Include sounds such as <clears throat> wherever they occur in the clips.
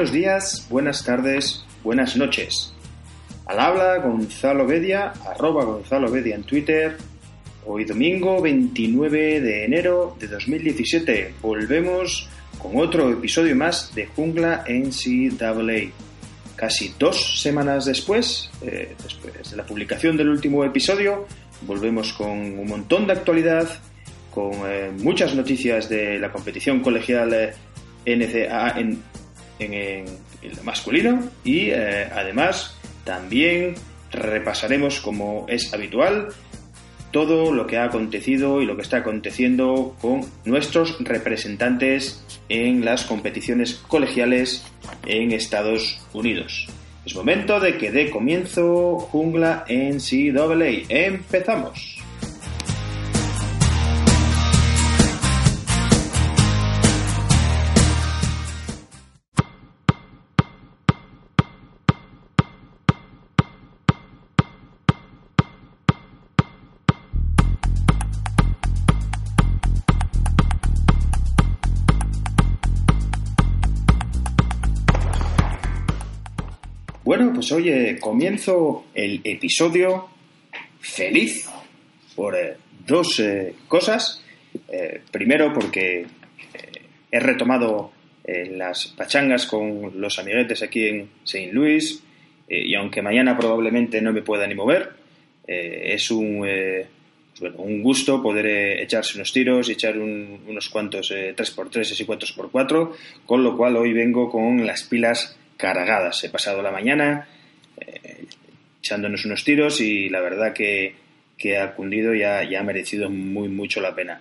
Buenos días, buenas tardes, buenas noches. Al habla Gonzalo Bedia, arroba Gonzalo Bedia en Twitter. Hoy domingo 29 de enero de 2017 volvemos con otro episodio más de Jungla NCAA. Casi dos semanas después, eh, después de la publicación del último episodio, volvemos con un montón de actualidad, con eh, muchas noticias de la competición colegial eh, NCAA en, en, en, el masculino y eh, además también repasaremos, como es habitual, todo lo que ha acontecido y lo que está aconteciendo con nuestros representantes en las competiciones colegiales en Estados Unidos. Es momento de que dé comienzo Jungla NCAA. ¡Empezamos! Pues hoy comienzo el episodio feliz por eh, dos eh, cosas. Eh, primero, porque he retomado las pachangas con los amiguetes aquí en St. Louis y aunque mañana probablemente no me pueda ni mover, es un, pues bueno, un gusto poder echarse unos tiros y echar un, unos cuantos 3x3 y 4x4, con lo cual hoy vengo con las pilas cargadas. He pasado la mañana echándonos unos tiros y la verdad que, ha cundido y ha, y ha, merecido muy mucho la pena.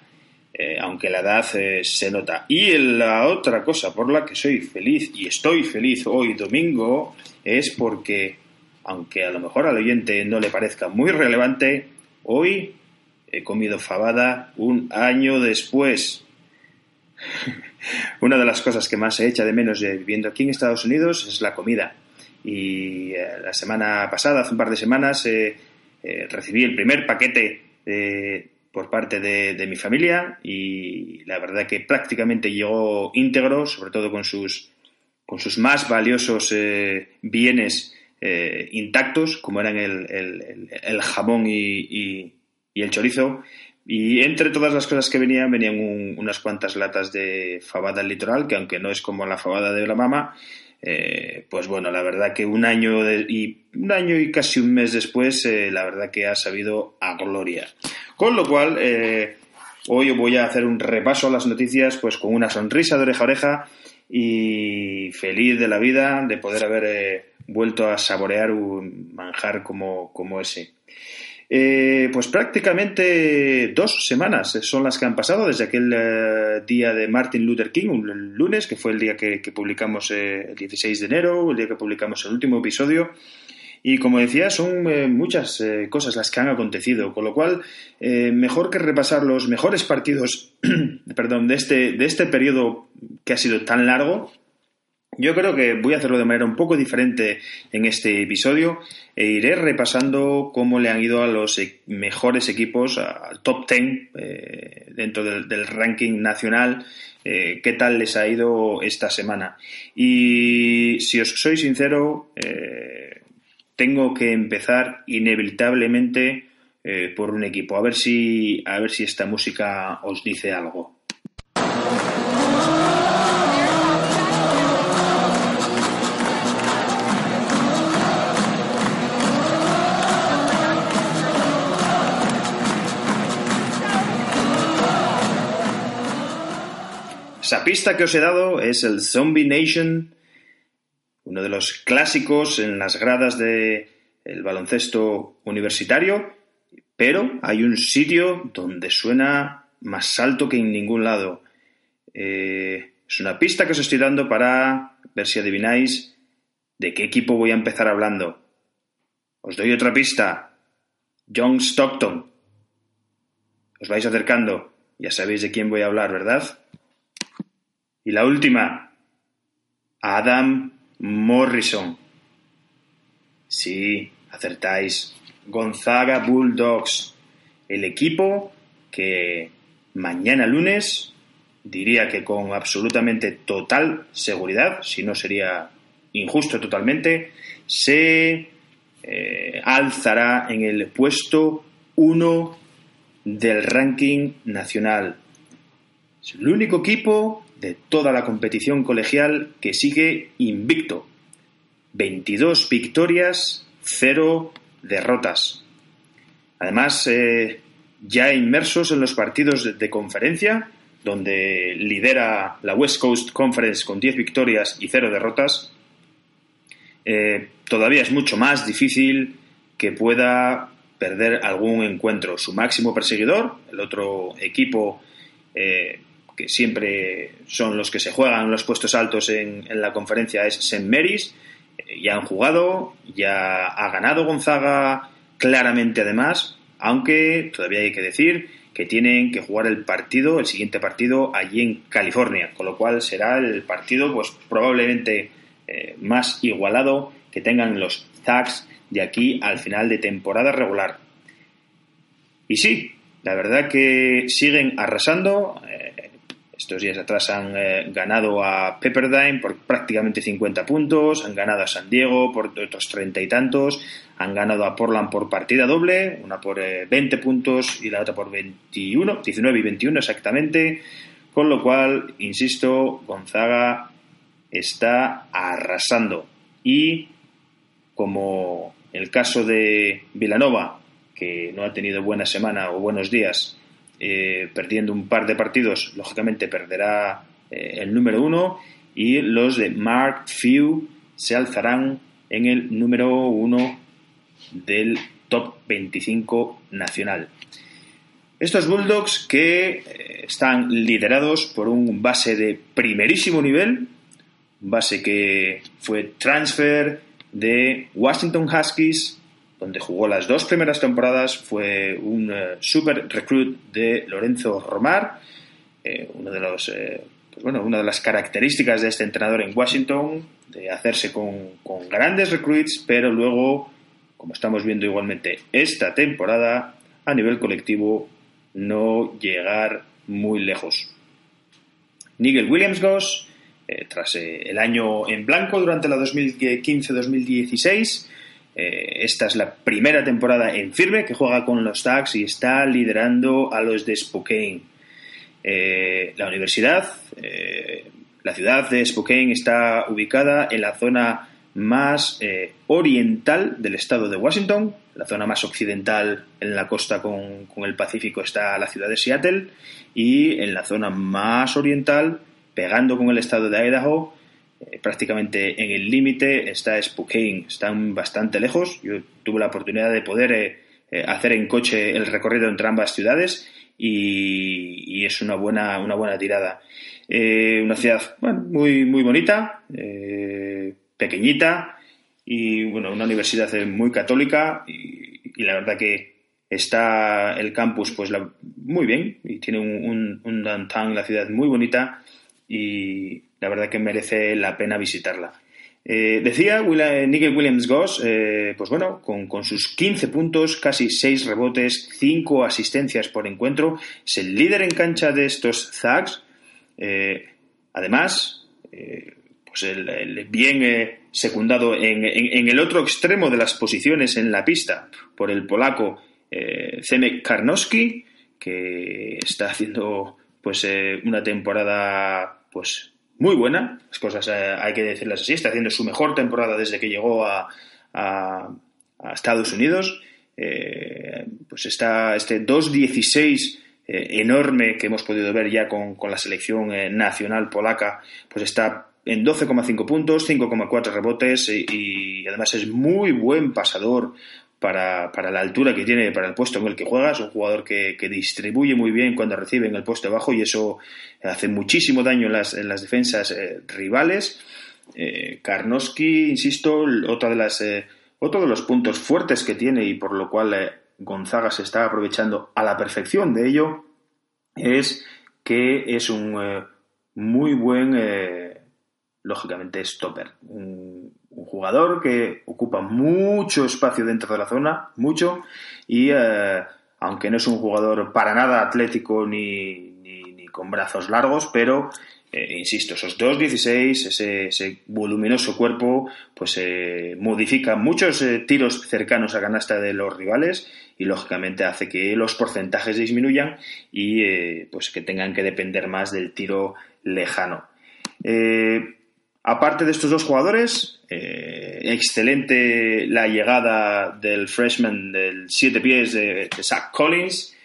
Eh, aunque la edad eh, se nota. Y la otra cosa por la que soy feliz y estoy feliz hoy domingo es porque, aunque a lo mejor al oyente no le parezca muy relevante, hoy he comido fabada un año después. <laughs> Una de las cosas que más se echa de menos viviendo aquí en Estados Unidos es la comida. Y eh, la semana pasada, hace un par de semanas, eh, eh, recibí el primer paquete por parte de, mi familia y la verdad que prácticamente llegó íntegro, sobre todo con sus, con sus más valiosos bienes intactos, como eran el, el, jamón y, y, el chorizo. Y entre todas las cosas que venían, venían un, unas cuantas latas de fabada litoral, que aunque no es como la fabada de la mama, eh, pues bueno, la verdad que un año de, y un año y casi un mes después, eh, la verdad que ha sabido a gloria. Con lo cual, eh, hoy voy a hacer un repaso a las noticias, pues con una sonrisa de oreja a oreja y feliz de la vida de poder haber vuelto a saborear un manjar como, como ese. Eh, pues prácticamente dos semanas son las que han pasado desde aquel eh, día de Martin Luther King, un lunes, que fue el día que, publicamos eh, el 16 de enero, el día que publicamos el último episodio. Y como decía, son eh, muchas cosas las que han acontecido, con lo cual, mejor que repasar los mejores partidos <clears throat> perdón, de, este, de este periodo que ha sido tan largo, yo creo que voy a hacerlo de manera un poco diferente en este episodio e iré repasando cómo le han ido a los e-, mejores equipos, al top 10 eh, dentro del, ranking nacional, eh, qué tal les ha ido esta semana. Y si os soy sincero, eh, tengo que empezar inevitablemente eh, por un equipo, a ver si, a ver si esta música os dice algo. Esa pista que os he dado es el Zombie Nation, uno de los clásicos en las gradas del de baloncesto universitario, pero hay un sitio donde suena más alto que en ningún lado. Eh, es una pista que os estoy dando para ver si adivináis de qué equipo voy a empezar hablando. Os doy otra pista. John Stockton. Os vais acercando. Ya sabéis de quién voy a hablar, ¿verdad? Y la última, Adam Morrison. Sí, acertáis. Gonzaga Bulldogs, el equipo que mañana lunes diría que con absolutamente total seguridad, si no sería injusto totalmente, se eh, alzará en el puesto 1 del ranking nacional. Es el único equipo de toda la competición colegial que sigue invicto. 22 victorias, 0 derrotas. Además, eh, ya inmersos en los partidos de, conferencia, donde lidera la West Coast Conference con 10 victorias y 0 derrotas, eh, todavía es mucho más difícil que pueda perder algún encuentro. Su máximo perseguidor, el otro equipo eh, que siempre son los que se juegan los puestos altos en, la conferencia, es St. Mary's. Eh, ya han jugado, ya ha ganado Gonzaga claramente además, aunque todavía hay que decir que tienen que jugar el partido, el siguiente partido, allí en California, con lo cual será el partido pues probablemente eh, más igualado que tengan los Zags de aquí al final de temporada regular. Y sí, la verdad que siguen arrasando. Estos días atrás han eh, ganado a Pepperdine por prácticamente 50 puntos, han ganado a San Diego por otros treinta y tantos, han ganado a Portland por partida doble, una por 20 eh, puntos y la otra por 21, 19 y 21 exactamente, con lo cual, insisto, Gonzaga está arrasando. Y como el caso de Vilanova, que no ha tenido buena semana o buenos días, eh, perdiendo un par de partidos, lógicamente perderá eh, el número uno y los de Mark Few se alzarán en el número uno del top 25 nacional. Estos Bulldogs que eh, están liderados por un base de primerísimo nivel, base que fue transfer de Washington Huskies, donde jugó las dos primeras temporadas, fue un eh, super recruit de Lorenzo Romar, eh, uno de los, eh, pues bueno, una de las características de este entrenador en Washington, de hacerse con, con grandes recruits, pero luego, como estamos viendo igualmente esta temporada, a nivel colectivo, no llegar muy lejos. Nigel Williams Goss tras el año en blanco durante la 2015-2016. Eh, esta es la primera temporada en firme que juega con los Tags y está liderando a los de Spokane. la universidad, la ciudad de Spokane está ubicada en la zona más oriental del estado de Washington, la zona más occidental en la costa con, el Pacífico está la ciudad de Seattle y en la zona más oriental pegando con el estado de Idaho, eh, prácticamente en el límite está Spokane, están bastante lejos. Yo tuve la oportunidad de poder eh, eh, hacer en coche el recorrido entre ambas ciudades y, es una buena, una buena tirada. una ciudad muy, muy bonita, pequeñita y bueno, una universidad muy católica y, la verdad que está el campus pues muy bien y tiene un, un, un downtown, la ciudad muy bonita y la verdad que merece la pena visitarla. Eh, decía Nigel Williams Goss, eh, pues bueno, con, sus 15 puntos, casi 6 rebotes, 5 asistencias por encuentro, es el líder en cancha de estos Zags. Eh, además, pues el, bien secundado en, el otro extremo de las posiciones en la pista por el polaco Zemek Karnowski, que está haciendo pues una temporada pues muy buena, las cosas eh, hay que decirlas así, está haciendo su mejor temporada desde que llegó a, Estados Unidos, eh, pues está este 2-16 eh, enorme que hemos podido ver ya con, la selección nacional polaca, pues está en 12,5 puntos, 5,4 rebotes y, además es muy buen pasador para, para, la altura que tiene, para el puesto en el que juega. Es un jugador que, distribuye muy bien cuando recibe en el puesto bajo y eso hace muchísimo daño en las, en las defensas eh, rivales. Eh, Karnowski, insisto, otra de las, eh, otro de los puntos fuertes que tiene y por lo cual eh, Gonzaga se está aprovechando a la perfección de ello es que es un muy buen, lógicamente, stopper. Jugador que ocupa mucho espacio dentro de la zona, mucho, y eh, aunque no es un jugador para nada atlético ni, ni, con brazos largos, pero eh, insisto, esos 2.16, ese, ese voluminoso cuerpo, pues eh, modifica muchos eh, tiros cercanos a canasta de los rivales y lógicamente hace que los porcentajes disminuyan y pues que tengan que depender más del tiro lejano. Aparte de estos dos jugadores, excelente la llegada del freshman del 7 pies de, de Zach Collins.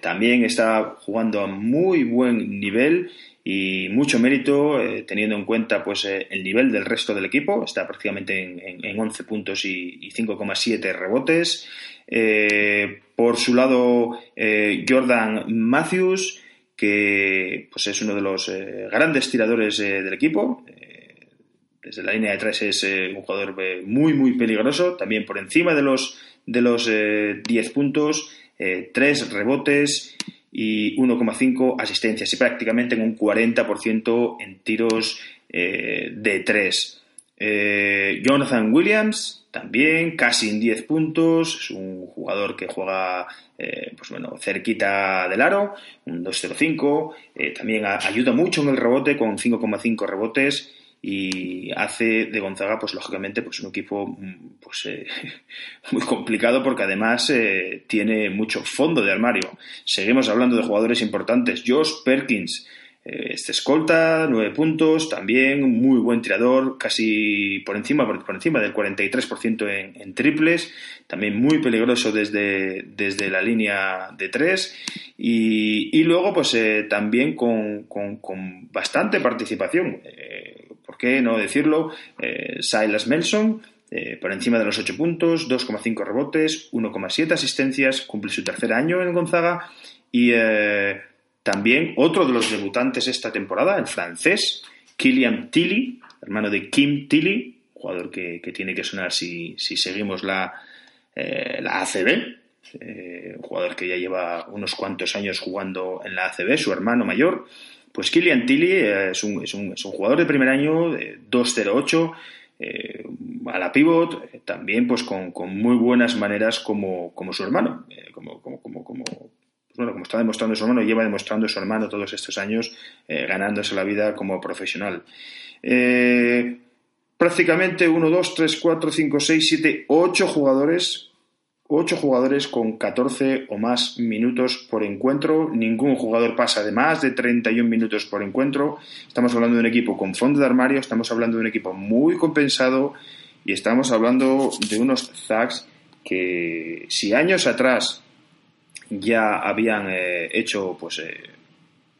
también está jugando a muy buen nivel y mucho mérito eh, teniendo en cuenta pues eh, el nivel del resto del equipo. Está prácticamente en, en, 11 puntos y, 5,7 rebotes. Eh, por su lado Jordan Matthews que pues es uno de los grandes tiradores del equipo desde la línea de tres es un jugador muy muy peligroso. También por encima de los de los 10 puntos 3 rebotes y 1,5 asistencias. Y prácticamente en un 40% en tiros eh, de 3. Eh, Jonathan Williams también casi en 10 puntos, es un jugador que juega eh, pues bueno, cerquita del aro, un 2,05, también ayuda mucho en el rebote con 5,5 rebotes y hace de Gonzaga, pues lógicamente, pues un equipo mm, pues, eh, <laughs> muy complicado porque además eh, tiene mucho fondo de armario. Seguimos hablando de jugadores importantes. Josh Perkins, eh, este escolta, nueve puntos, también muy buen tirador, casi por encima, por, encima del 43% en, triples, también muy peligroso desde, desde la línea de tres y, luego pues también con, con, bastante participación ¿por qué no decirlo? Eh, Silas Melson, eh, por encima de los 8 puntos, 2,5 rebotes, 1,7 asistencias, cumple su tercer año en Gonzaga y eh, también otro de los debutantes esta temporada, el francés, Killian Tilly, hermano de Kim Tilly, jugador que, tiene que sonar si, seguimos la, la ACB, un jugador que ya lleva unos cuantos años jugando en la ACB, su hermano mayor, pues Kylian Tilly eh, es un, es un, es un jugador de primer año, de 2-0-8, eh, a la pivot, eh, también pues con, con, muy buenas maneras como, como su hermano, como, como, como, como pues, bueno, como está demostrando su hermano, lleva demostrando su hermano todos estos años, ganándose la vida como profesional. prácticamente 1, 2, 3, 4, 5, 6, 7, 8 jugadores 8 jugadores con 14 o más minutos por encuentro. Ningún jugador pasa de más de 31 minutos por encuentro. Estamos hablando de un equipo con fondo de armario, estamos hablando de un equipo muy compensado y estamos hablando de unos Zags que si años atrás ya habían eh, hecho pues eh,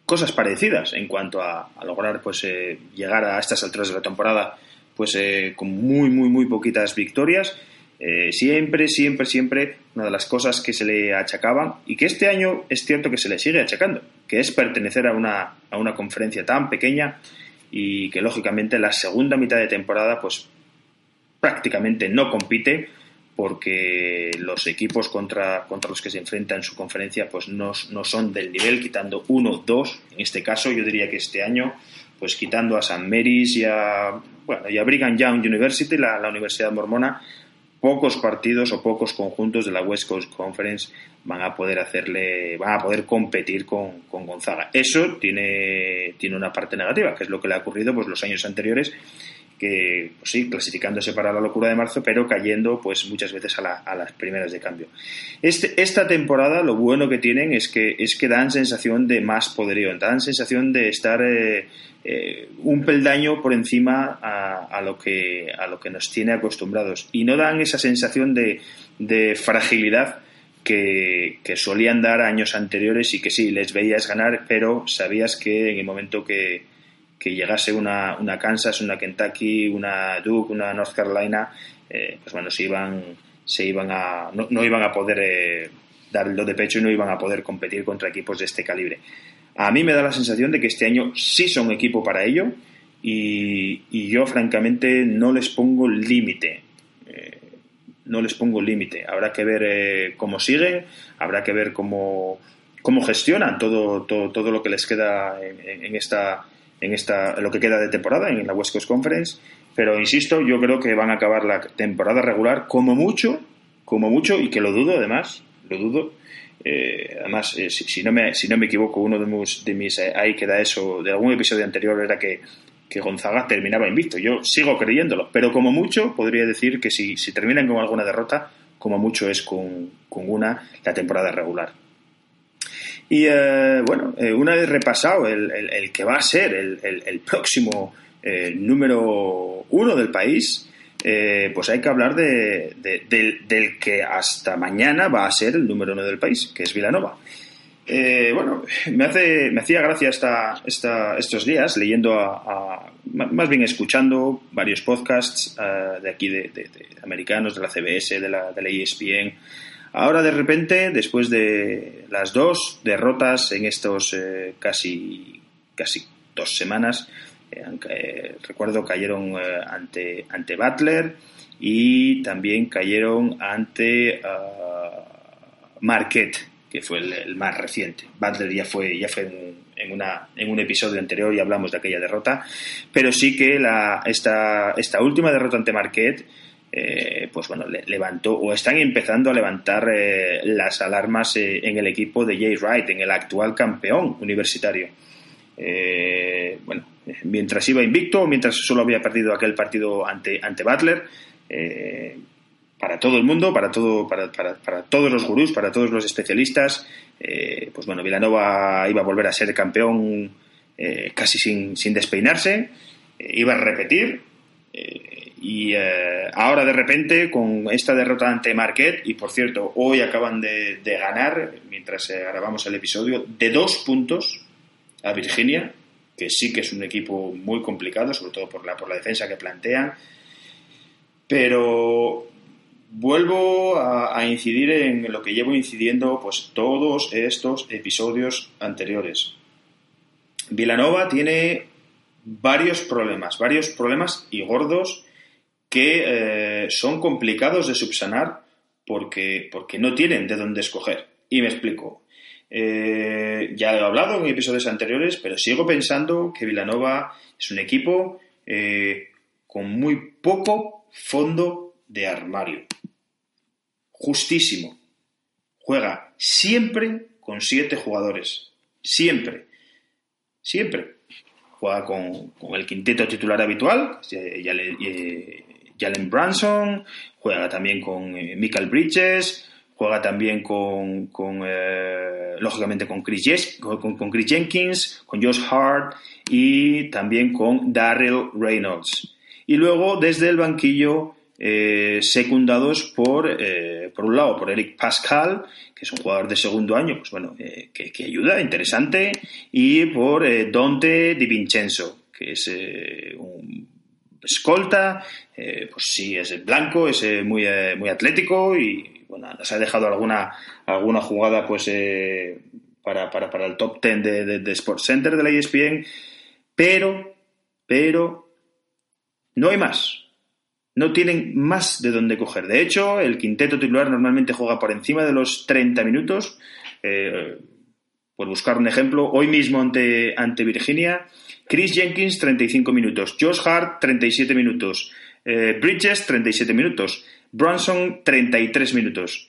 cosas parecidas en cuanto a, lograr pues eh, llegar a estas alturas de la temporada pues con muy muy muy poquitas victorias eh, siempre, siempre, siempre una de las cosas que se le achacaban y que este año es cierto que se le sigue achacando, que es pertenecer a una, a una conferencia tan pequeña y que lógicamente la segunda mitad de temporada pues prácticamente no compite porque los equipos contra, contra los que se enfrenta en su conferencia pues no, no son del nivel, quitando uno, dos, en este caso yo diría que este año pues quitando a San Mary's y a, bueno, y a Brigham Young University, la, la Universidad Mormona, pocos partidos o pocos conjuntos de la West Coast Conference van a poder hacerle, van a poder competir con, con Gonzaga. Eso tiene, tiene una parte negativa, que es lo que le ha ocurrido pues los años anteriores que pues sí, clasificándose para la locura de marzo, pero cayendo pues muchas veces a, a las primeras de cambio. Este, esta temporada lo bueno que tienen es que, es que dan sensación de más poderío, dan sensación de estar eh, eh, un peldaño por encima a, lo que, a lo que nos tiene acostumbrados y no dan esa sensación de, fragilidad que, solían dar años anteriores y que sí, les veías ganar, pero sabías que en el momento que, que llegase una, una Kansas, una Kentucky, una Duke, una North Carolina, eh, pues bueno, se iban, se iban a, no, iban a poder eh, dar el de pecho y no iban a poder competir contra equipos de este calibre. A mí me da la sensación de que este año sí son equipo para ello y, y yo francamente no les pongo límite. Eh, no les pongo límite. Habrá que ver cómo siguen, habrá que ver cómo, cómo gestionan todo, todo, todo lo que les queda en esta en esta, lo que queda de temporada en la West Coast Conference. Pero insisto, yo creo que van a acabar la temporada regular como mucho, como mucho, y que lo dudo además, lo dudo, Eh, además, eh, si, no me, si no me equivoco, uno de mis, de mis ahí queda eso, de algún episodio anterior era que, que Gonzaga terminaba invicto. Yo sigo creyéndolo, pero como mucho podría decir que si, si terminan con alguna derrota, como mucho es con, con una la temporada regular. Y bueno, una vez repasado el, el, que va a ser el, el próximo número uno del país, eh, pues hay que hablar de, del, que hasta mañana va a ser el número uno del país, que es Vilanova. Eh, bueno, me, hace, me hacía gracia esta, esta, estos días leyendo, a, más bien escuchando varios podcasts eh, de aquí, de, americanos, de la CBS, de la, de la ESPN. Ahora, de repente, después de las dos derrotas en estos casi, casi dos semanas, eh, recuerdo cayeron eh, ante, ante Butler y también cayeron ante uh, Marquette, que fue el, más reciente. Butler ya fue, ya fue en, una, en un episodio anterior y hablamos de aquella derrota, pero sí que la, esta, esta última derrota ante Marquette eh, pues bueno, levantó o están empezando a levantar las alarmas en el equipo de Jay Wright, en el actual campeón universitario. bueno, mientras iba invicto, mientras solo había perdido aquel partido ante, ante Butler, eh, para todo el mundo, para, todo, para, para, todos los gurús, para todos los especialistas, eh, pues bueno, Villanova iba a volver a ser campeón eh, casi sin, sin despeinarse, iba a repetir, y ahora de repente con esta derrota ante Marquette, y por cierto, hoy acaban de, ganar, mientras grabamos el episodio, de dos puntos a Virginia, que sí que es un equipo muy complicado, sobre todo por la, por la defensa que plantean. Pero vuelvo a, incidir en lo que llevo incidiendo pues todos estos episodios anteriores. Vilanova tiene varios problemas, varios problemas y gordos que eh, son complicados de subsanar porque, porque no tienen de dónde escoger. Y me explico. Eh, ya he hablado en episodios anteriores, pero sigo pensando que Vilanova es un equipo eh, con muy poco fondo de armario. Justísimo. Juega siempre con siete jugadores. Siempre. Siempre. Juega con, el quinteto titular habitual, Jalen Branson, juega también con eh, Michael Bridges, Juega también con, eh, lógicamente, con Chris, con, Chris, Jenkins, con Josh Hart y también con Darrell Reynolds. Y luego, desde el banquillo, eh, secundados por, por un lado, por Eric Pascal, que es un jugador de segundo año, pues bueno, que, que, ayuda, interesante, y por Dante Di Vincenzo, que es un escolta, pues sí, es blanco, es muy, muy atlético y bueno, nos ha dejado alguna, alguna jugada pues eh, para, para, el top 10 de, de, Sports Center de la ESPN, pero, pero no hay más. No tienen más de dónde coger. De hecho, el quinteto titular normalmente juega por encima de los 30 minutos. Eh, por buscar un ejemplo, hoy mismo ante, ante Virginia, Chris Jenkins 35 minutos, Josh Hart 37 minutos, eh, Bridges 37 minutos, Brunson 33 minutos.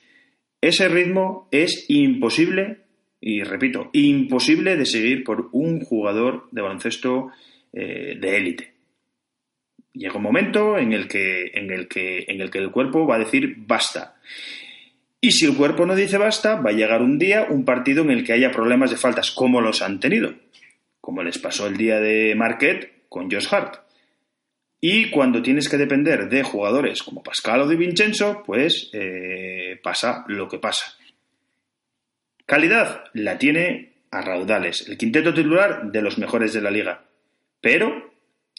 Ese ritmo es imposible, y repito, imposible de seguir por un jugador de baloncesto eh, de élite. Llega un momento en el, que, en, el que, en el que el cuerpo va a decir basta. Y si el cuerpo no dice basta, va a llegar un día, un partido en el que haya problemas de faltas, como los han tenido, como les pasó el día de Marquette con Josh Hart. Y cuando tienes que depender de jugadores como Pascal o de Vincenzo, pues eh, pasa lo que pasa. Calidad la tiene a raudales. El quinteto titular de los mejores de la liga. Pero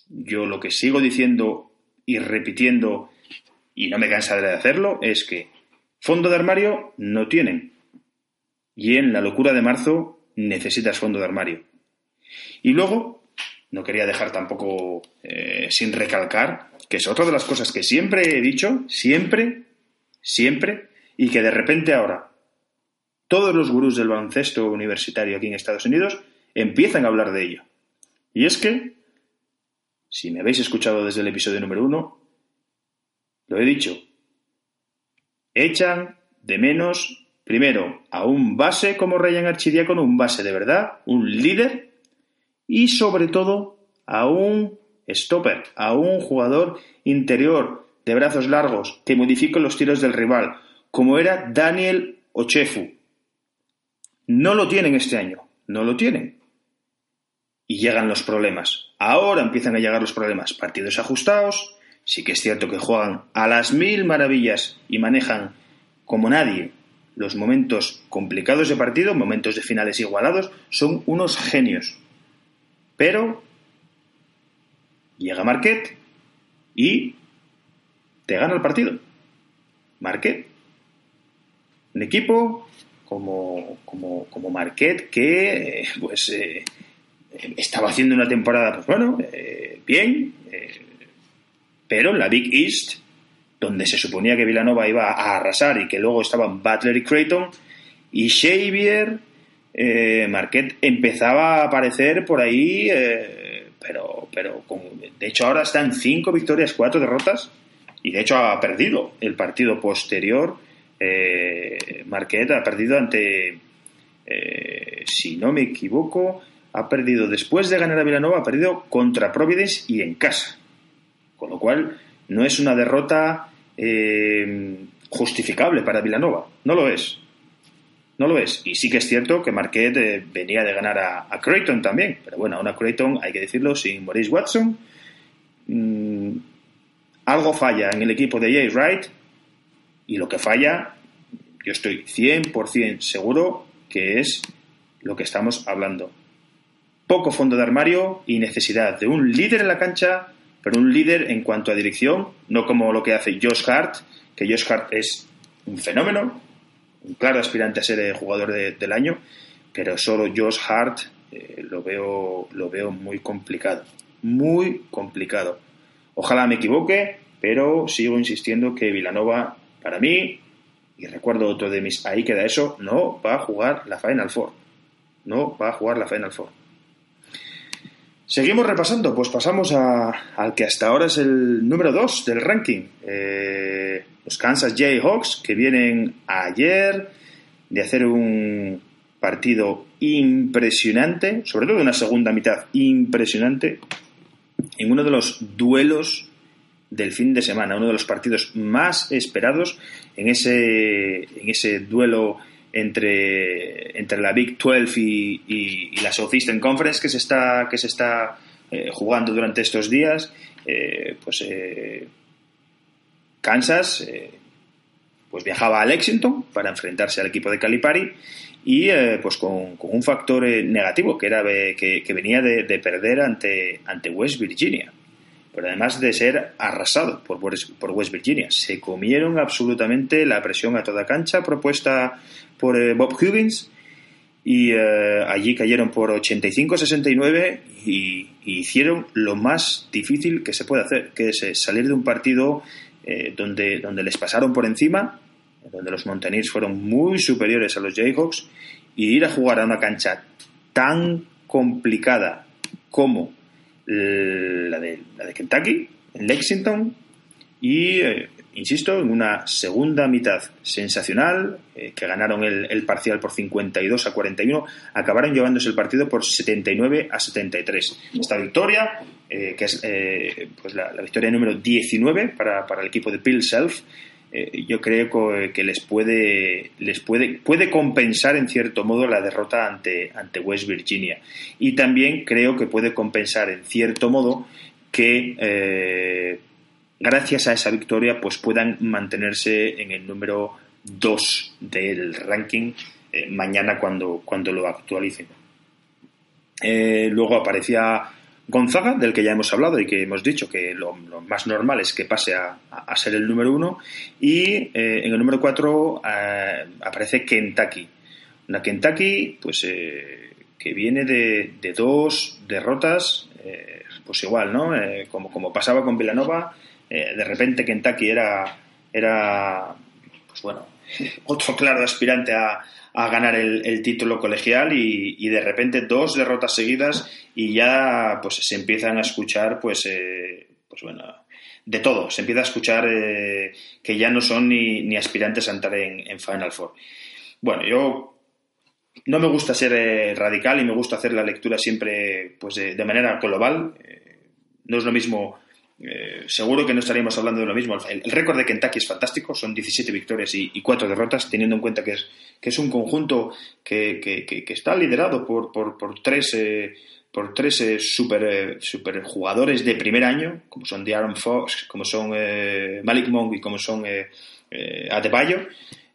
yo lo que sigo diciendo y repitiendo, y no me cansaré de hacerlo, es que fondo de armario no tienen. Y en la locura de marzo necesitas fondo de armario. Y luego no quería dejar tampoco eh, sin recalcar que es otra de las cosas que siempre he dicho, siempre, siempre, y que de repente ahora todos los gurús del baloncesto universitario aquí en Estados Unidos empiezan a hablar de ello. Y es que, si me habéis escuchado desde el episodio número uno, lo he dicho, echan de menos primero, a un base como Ryan Archidiácono, un base de verdad, un líder, y sobre todo a un stopper, a un jugador interior de brazos largos que modifique los tiros del rival, como era Daniel Ochefu. No lo tienen este año, no lo tienen. Y llegan los problemas. Ahora empiezan a llegar los problemas. Partidos ajustados, sí que es cierto que juegan a las mil maravillas y manejan como nadie los momentos complicados de partido, momentos de finales igualados, son unos genios. Pero llega Marquet y te gana el partido. Marquet. Un equipo como, como, como Marquet que eh, pues eh, estaba haciendo una temporada, pues bueno, eh, bien, pero en la Big East, donde se suponía que Villanova iba a arrasar y que luego estaban Butler y Creighton, y Xavier, Marquet empezaba a aparecer por ahí pero, pero de hecho ahora está en cinco victorias, cuatro derrotas y de hecho ha perdido el partido posterior. Eh, Marquette ha perdido ante, eh, si no me equivoco, ha perdido después de ganar a Villanova, ha perdido contra Providence y en casa. Con lo cual no es una derrota eh, justificable para Villanova, no lo es. No lo es. Y sí que es cierto que Marquette eh, venía de ganar a, Creighton también. Pero bueno, a Creighton, hay que decirlo, sin Maurice Watson. Mm, algo falla en el equipo de Jay Wright. Y lo que falla, yo estoy 100% seguro que es lo que estamos hablando. Poco fondo de armario y necesidad de un líder en la cancha, pero un líder en cuanto a dirección, no como lo que hace Josh Hart, que Josh Hart es un fenómeno, un claro aspirante a ser el jugador del año, pero solo Josh Hart eh, lo, veo, lo veo muy complicado. Muy complicado. Ojalá me equivoque, pero sigo insistiendo que Vilanova, para mí, y recuerdo otro de mis, ahí queda eso, no va a jugar la Final Four. No va a jugar la Final Four. Seguimos repasando, pues pasamos al que hasta ahora es el número 2 del ranking. Eh, Kansas Jayhawks, que vienen ayer de hacer un partido impresionante, sobre todo una segunda mitad impresionante, en uno de los duelos del fin de semana, uno de los partidos más esperados en ese, en ese duelo entre, entre la Big 12 y, la Southeastern Conference que se está, que se está eh, jugando durante estos días. Eh, pues eh, Kansas eh, pues viajaba a Lexington para enfrentarse al equipo de Calipari y eh, pues con, un factor eh, negativo que era que, venía de, perder ante, ante West Virginia pero además de ser arrasado por, por West Virginia. Se comieron absolutamente la presión a toda cancha propuesta por Bob Huggins y allí cayeron por 85-69 y, y, hicieron lo más difícil que se puede hacer, que es salir de un partido eh, donde, donde les pasaron por encima, donde los Mountaineers fueron muy superiores a los Jayhawks, y ir a jugar a una cancha tan complicada como la de, la de Kentucky, en Lexington, y eh, insisto, en una segunda mitad sensacional, eh, que ganaron el, parcial por 52 a 41, acabaron llevándose el partido por 79 a 73. Esta victoria, eh, que es eh, pues la, victoria número 19 para, el equipo de Bill Self, yo creo que les puede, les puede, puede compensar en cierto modo la derrota ante, ante West Virginia. Y también creo que puede compensar en cierto modo que gracias a esa victoria, pues puedan mantenerse en el número 2 del ranking eh, mañana cuando, cuando lo actualicen. Eh, luego aparecía Gonzaga, del que ya hemos hablado y que hemos dicho que lo, más normal es que pase a, ser el número 1. Y eh, en el número 4 aparece Kentucky. Una Kentucky, pues que viene de, de dos derrotas, pues igual, ¿no? como, como pasaba con Villanova, eh, de repente Kentucky era, era pues bueno, <laughs> otro claro aspirante a, ganar el, título colegial y, de repente dos derrotas seguidas y ya pues se empiezan a escuchar pues, eh, pues bueno, de todo, se empieza a escuchar eh, que ya no son ni, aspirantes a entrar en, Final Four. bueno, yo no me gusta ser radical y me gusta hacer la lectura siempre pues de, manera global. no es lo mismo eh, seguro que no estaríamos hablando de lo mismo. El, récord de Kentucky es fantástico, son 17 victorias y, 4 derrotas, teniendo en cuenta que es, que es un conjunto que, que, está liderado por, por, por tres, eh, por tres eh, super, super, jugadores de primer año, como son De'Aaron Fox, como son Malik Monk y como son Adebayo.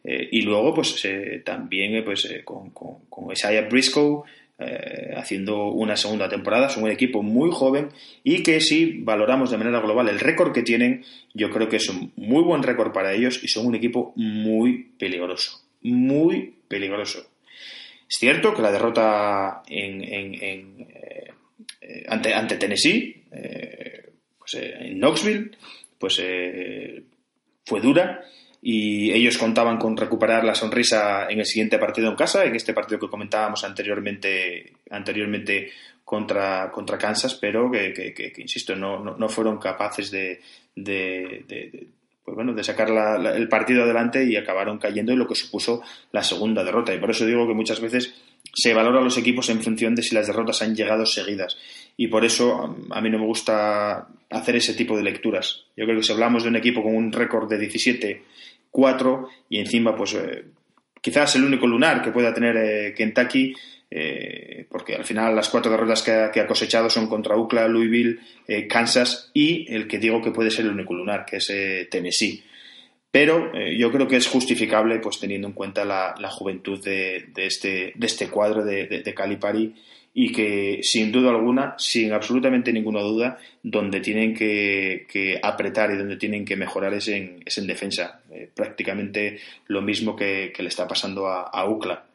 y luego, pues también pues, con Isaiah Briscoe, eh, haciendo una segunda temporada. Son un equipo muy joven y que si valoramos de manera global el récord que tienen, yo creo que es un muy buen récord para ellos y son un equipo muy peligroso. Muy peligroso. Es cierto que la derrota en, eh, ante, ante, Tennessee, eh, pues, en Knoxville, pues fue dura y ellos contaban con recuperar la sonrisa en el siguiente partido en casa, en este partido que comentábamos anteriormente, anteriormente contra, contra Kansas, pero que, que, insisto, no, no, fueron capaces de, de, pues bueno, de sacar el partido adelante y acabaron cayendo en lo que supuso la segunda derrota. Y por eso digo que muchas veces se valora a los equipos en función de si las derrotas han llegado seguidas. Y por eso a mí no me gusta hacer ese tipo de lecturas. Yo creo que si hablamos de un equipo con un récord de 17 cuatro y encima pues eh, quizás el único lunar que pueda tener eh, Kentucky eh, porque al final las cuatro derrotas que ha, cosechado son contra UCLA, Louisville, Kansas y el que digo que puede ser el único lunar, que es Tennessee. Pero yo creo que es justificable pues teniendo en cuenta la, juventud de, este, de este cuadro de, de, de Calipari y que sin duda alguna, sin absolutamente ninguna duda, donde tienen que, apretar y donde tienen que mejorar es en, es en defensa. Eh, prácticamente lo mismo que, le está pasando a, UCLA.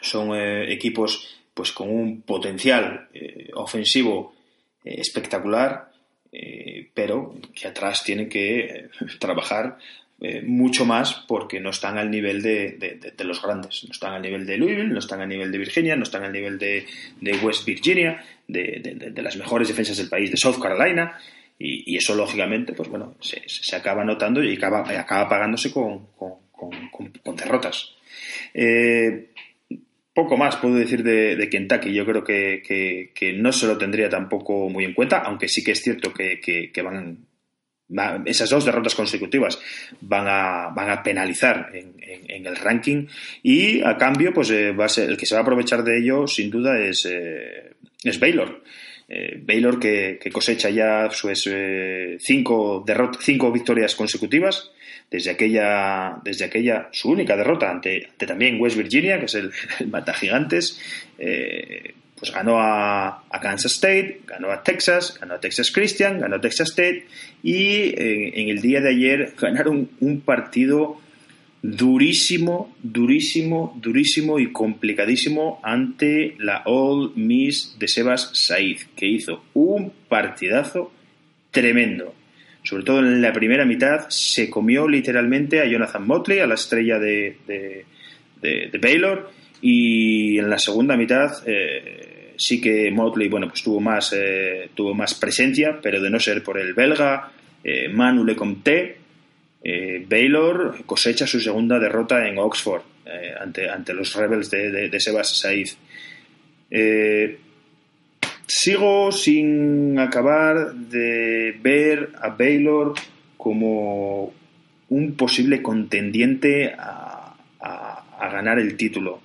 Son eh, equipos pues con un potencial eh, ofensivo espectacular, pero que atrás tienen que <laughs> trabajar eh, mucho más porque no están al nivel de, los grandes. No están al nivel de Louisville, no están al nivel de Virginia, no están al nivel de, West Virginia, de, las mejores defensas del país, de South Carolina. Y, eso, lógicamente, pues bueno, se, acaba notando y acaba, acaba pagándose con, derrotas. Eh, poco más puedo decir de, Kentucky. Yo creo que, no se lo tendría tampoco muy en cuenta, aunque sí que es cierto que, que van esas dos derrotas consecutivas van a, van a penalizar en, el ranking y a cambio pues eh, va a ser el que se va a aprovechar de ello sin duda es, eh, es Baylor. Eh, Baylor que, cosecha ya sus cinco, cinco victorias consecutivas desde aquella, desde aquella su única derrota ante, también West Virginia que es el, el Mata Gigantes pues ganó a, Kansas State, ganó a Texas, ganó a Texas Christian, ganó a Texas State y en, el día de ayer <laughs> ganaron un partido durísimo, durísimo, durísimo y complicadísimo ante la All Miss de Sebas Said, que hizo un partidazo tremendo. Sobre todo en la primera mitad se comió literalmente a Jonathan Motley, a la estrella de, de, Baylor, y en la segunda mitad eh, sí que Motley bueno, pues tuvo, más, eh, tuvo más presencia, pero de no ser por el belga eh, Manu Lecomte, eh, Baylor cosecha su segunda derrota en Oxford ante, ante los Rebels de, Sebas Said. sigo sin acabar de ver a Baylor como un posible contendiente a, a ganar el título.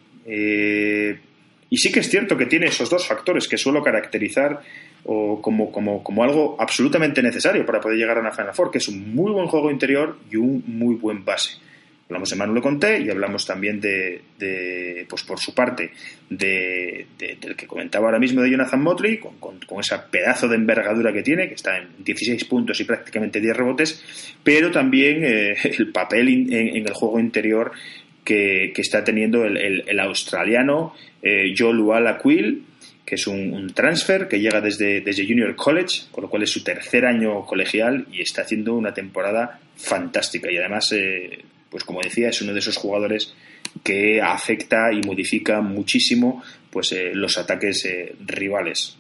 Y sí que es cierto que tiene esos dos factores que suelo caracterizar o como, como, como, algo absolutamente necesario para poder llegar a una Final Four, que es un muy buen juego interior y un muy buen base. Hablamos de Manu Conté y hablamos también de, de pues por su parte, de, del que comentaba ahora mismo de Jonathan Motley, con, con, esa pedazo de envergadura que tiene, que está en 16 puntos y prácticamente 10 rebotes, pero también eh, el papel en, el juego interior que, está teniendo el, australiano eh, Joe Luala Quill, que es un, transfer que llega desde, desde Junior College, con lo cual es su tercer año colegial y está haciendo una temporada fantástica. Y además, eh, pues como decía, es uno de esos jugadores que afecta y modifica muchísimo pues, eh, los ataques rivales.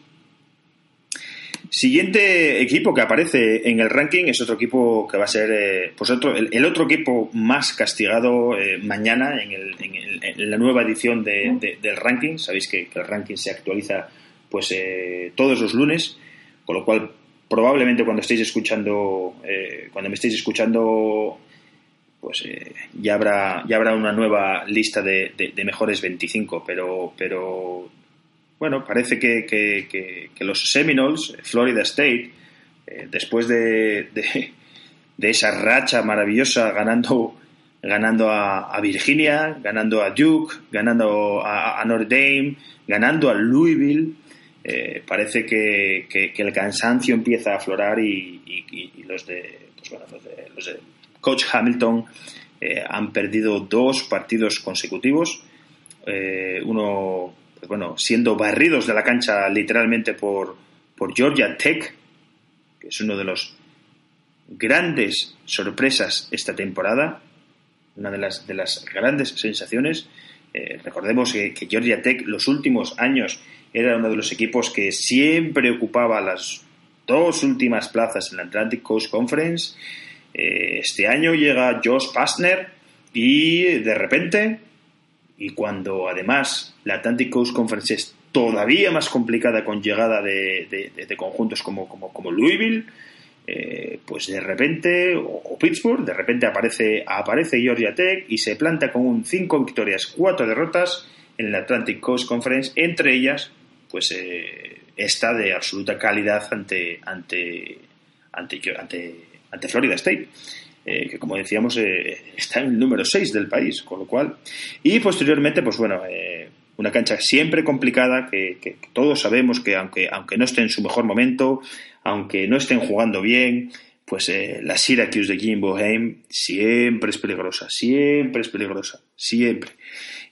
Siguiente equipo que aparece en el ranking es otro equipo que va a ser eh, pues otro, el, otro equipo más castigado eh, mañana en, la nueva edición del ranking. Sabéis que, el ranking se actualiza pues eh, todos los lunes, con lo cual probablemente cuando estéis escuchando, cuando me estéis escuchando, pues ya habrá ya habrá una nueva lista de, de mejores 25, pero pero bueno, parece que, los Seminoles, Florida State, eh, después de, esa racha maravillosa ganando, ganando a, Virginia, ganando a Duke, ganando a, Notre Dame, ganando a Louisville, eh, parece que, el cansancio empieza a aflorar y, los, de, pues los, de, Coach Hamilton eh, han perdido dos partidos consecutivos. uno bueno, siendo barridos de la cancha literalmente por, por Georgia Tech, que es uno de los grandes sorpresas esta temporada, una de las, de las grandes sensaciones. Eh, recordemos que, Georgia Tech los últimos años era uno de los equipos que siempre ocupaba las dos últimas plazas en la Atlantic Coast Conference. Eh, este año llega Josh Pastner y de repente y cuando además la Atlantic Coast Conference es todavía más complicada con llegada de, conjuntos como, como, Louisville, eh, pues de repente, o, Pittsburgh, de repente aparece, aparece Georgia Tech y se planta con un 5 victorias, 4 derrotas en la Atlantic Coast Conference, entre ellas, pues eh, esta de absoluta calidad ante, ante, ante, ante, ante Florida State. Eh, que como decíamos eh, está en el número 6 del país, con lo cual. Y posteriormente, pues bueno, eh, una cancha siempre complicada, que, todos sabemos que aunque, aunque no esté en su mejor momento, aunque no estén jugando bien, pues la Syracuse de Jim Boheim siempre es peligrosa, siempre es peligrosa, siempre.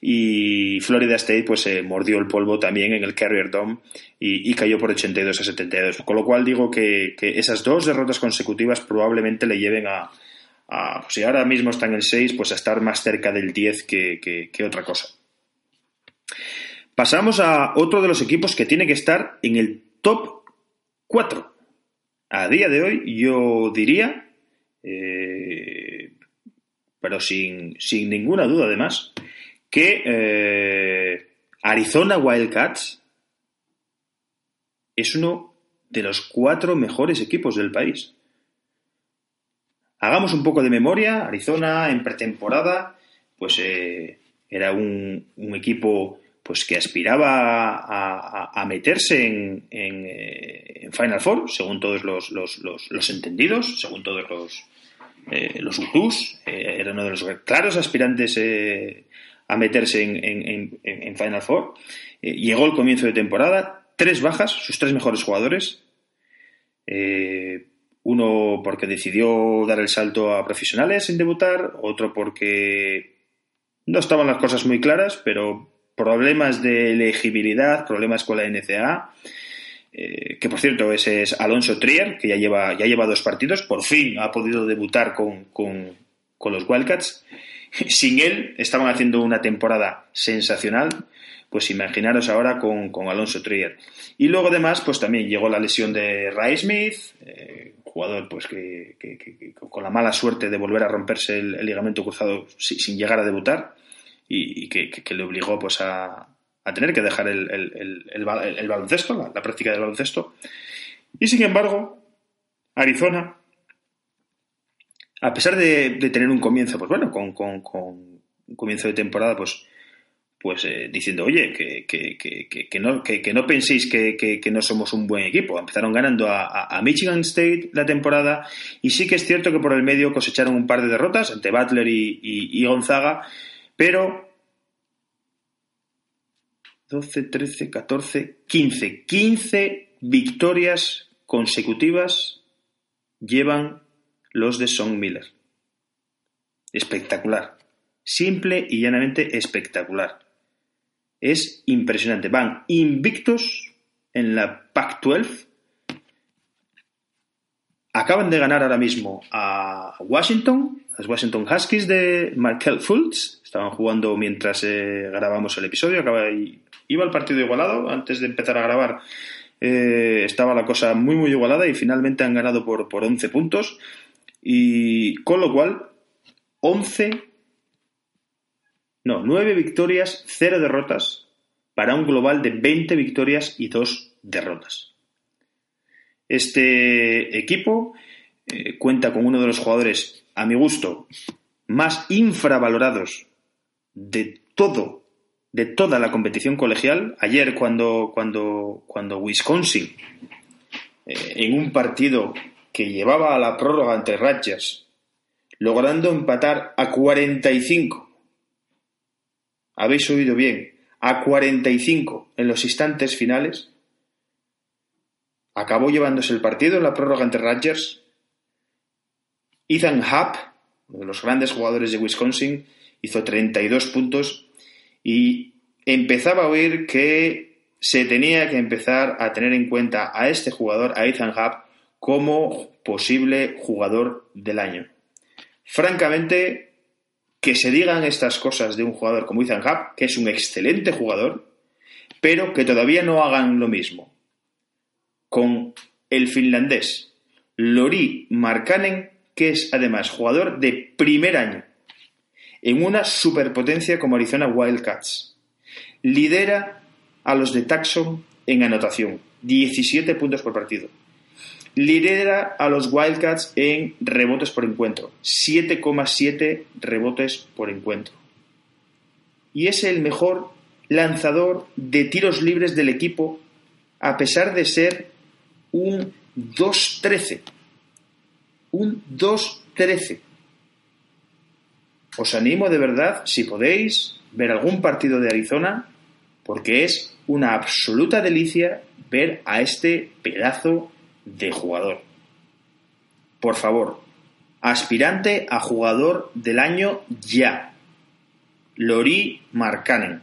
Y Florida State pues mordió el polvo también en el Carrier Dome y, cayó por 82 a 72. Con lo cual digo que esas dos derrotas consecutivas probablemente le lleven a, pues si ahora mismo está en el 6, pues a estar más cerca del 10 que, otra cosa. Pasamos a otro de los equipos que tiene que estar en el top 4. A día de hoy yo diría, eh, pero sin, ninguna duda además, que eh, Arizona Wildcats es uno de los cuatro mejores equipos del país. Hagamos un poco de memoria. Arizona en pretemporada, pues eh, era un, equipo pues que aspiraba a, meterse en, eh, en, Final Four, según todos los, entendidos, según todos los, eh, los era uno de los claros aspirantes a meterse en, en Final Four. llegó el comienzo de temporada, tres bajas, sus tres mejores jugadores. Uno porque decidió dar el salto a profesionales sin debutar, otro porque no estaban las cosas muy claras, pero problemas de elegibilidad, problemas con la NCA, eh, que por cierto ese es Alonso Trier, que ya lleva, ya lleva dos partidos, por fin ha podido debutar con, con, con los Wildcats. Sin él estaban haciendo una temporada sensacional, pues imaginaros ahora con, con Alonso Trier. Y luego además, pues también llegó la lesión de Ray Smith, eh, jugador pues que, con la mala suerte de volver a romperse el, ligamento cruzado sin, llegar a debutar y, que, le obligó pues a, tener que dejar el, baloncesto, la, práctica del baloncesto. Y sin embargo, Arizona, a pesar de, tener un comienzo, pues bueno, con, con un comienzo de temporada, pues pues eh, diciendo, oye, que, que, que, que no, que, no penséis que, no somos un buen equipo. Empezaron ganando a, Michigan State la temporada y sí que es cierto que por el medio cosecharon un par de derrotas ante Butler y, Gonzaga, pero 12, 13, 14, 15, 15 victorias consecutivas llevan los de Son Miller. Espectacular. Simple y llanamente espectacular es impresionante. Van invictos en la Pac-12. Acaban de ganar ahora mismo a Washington, a los Washington Huskies de Markel Fultz. Estaban jugando mientras eh, grabamos el episodio. Acaba, iba el partido igualado antes de empezar a grabar. eh, estaba la cosa muy muy igualada y finalmente han ganado por, por 11 puntos y con lo cual 11 no, 9 victorias, 0 derrotas para un global de 20 victorias y 2 derrotas. Este equipo eh, cuenta con uno de los jugadores, a mi gusto, más infravalorados de todo, de toda la competición colegial. Ayer, cuando, cuando, cuando Wisconsin, eh, en un partido que llevaba a la prórroga ante Rutgers, logrando empatar a 45, habéis oído bien, a 45 en los instantes finales, acabó llevándose el partido en la prórroga ante Rutgers. Ethan Happ, uno de los grandes jugadores de Wisconsin, hizo 32 puntos y empezaba a oír que se tenía que empezar a tener en cuenta a este jugador, a Ethan Happ, como posible jugador del año. Francamente, que se digan estas cosas de un jugador como Ethan Happ, que es un excelente jugador, pero que todavía no hagan lo mismo con el finlandés Lori Markkanen, que es además jugador de primer año en una superpotencia como Arizona Wildcats. Lidera a los de Taxon en anotación, 17 puntos por partido. Lidera a los Wildcats en rebotes por encuentro, 7,7 rebotes por encuentro. Y es el mejor lanzador de tiros libres del equipo, a pesar de ser un 2-13. Un 2-13. Os animo de verdad, si podéis, ver algún partido de Arizona, porque es una absoluta delicia ver a este pedazo de jugador. Por favor, aspirante a jugador del año ya. Lori Markkanen.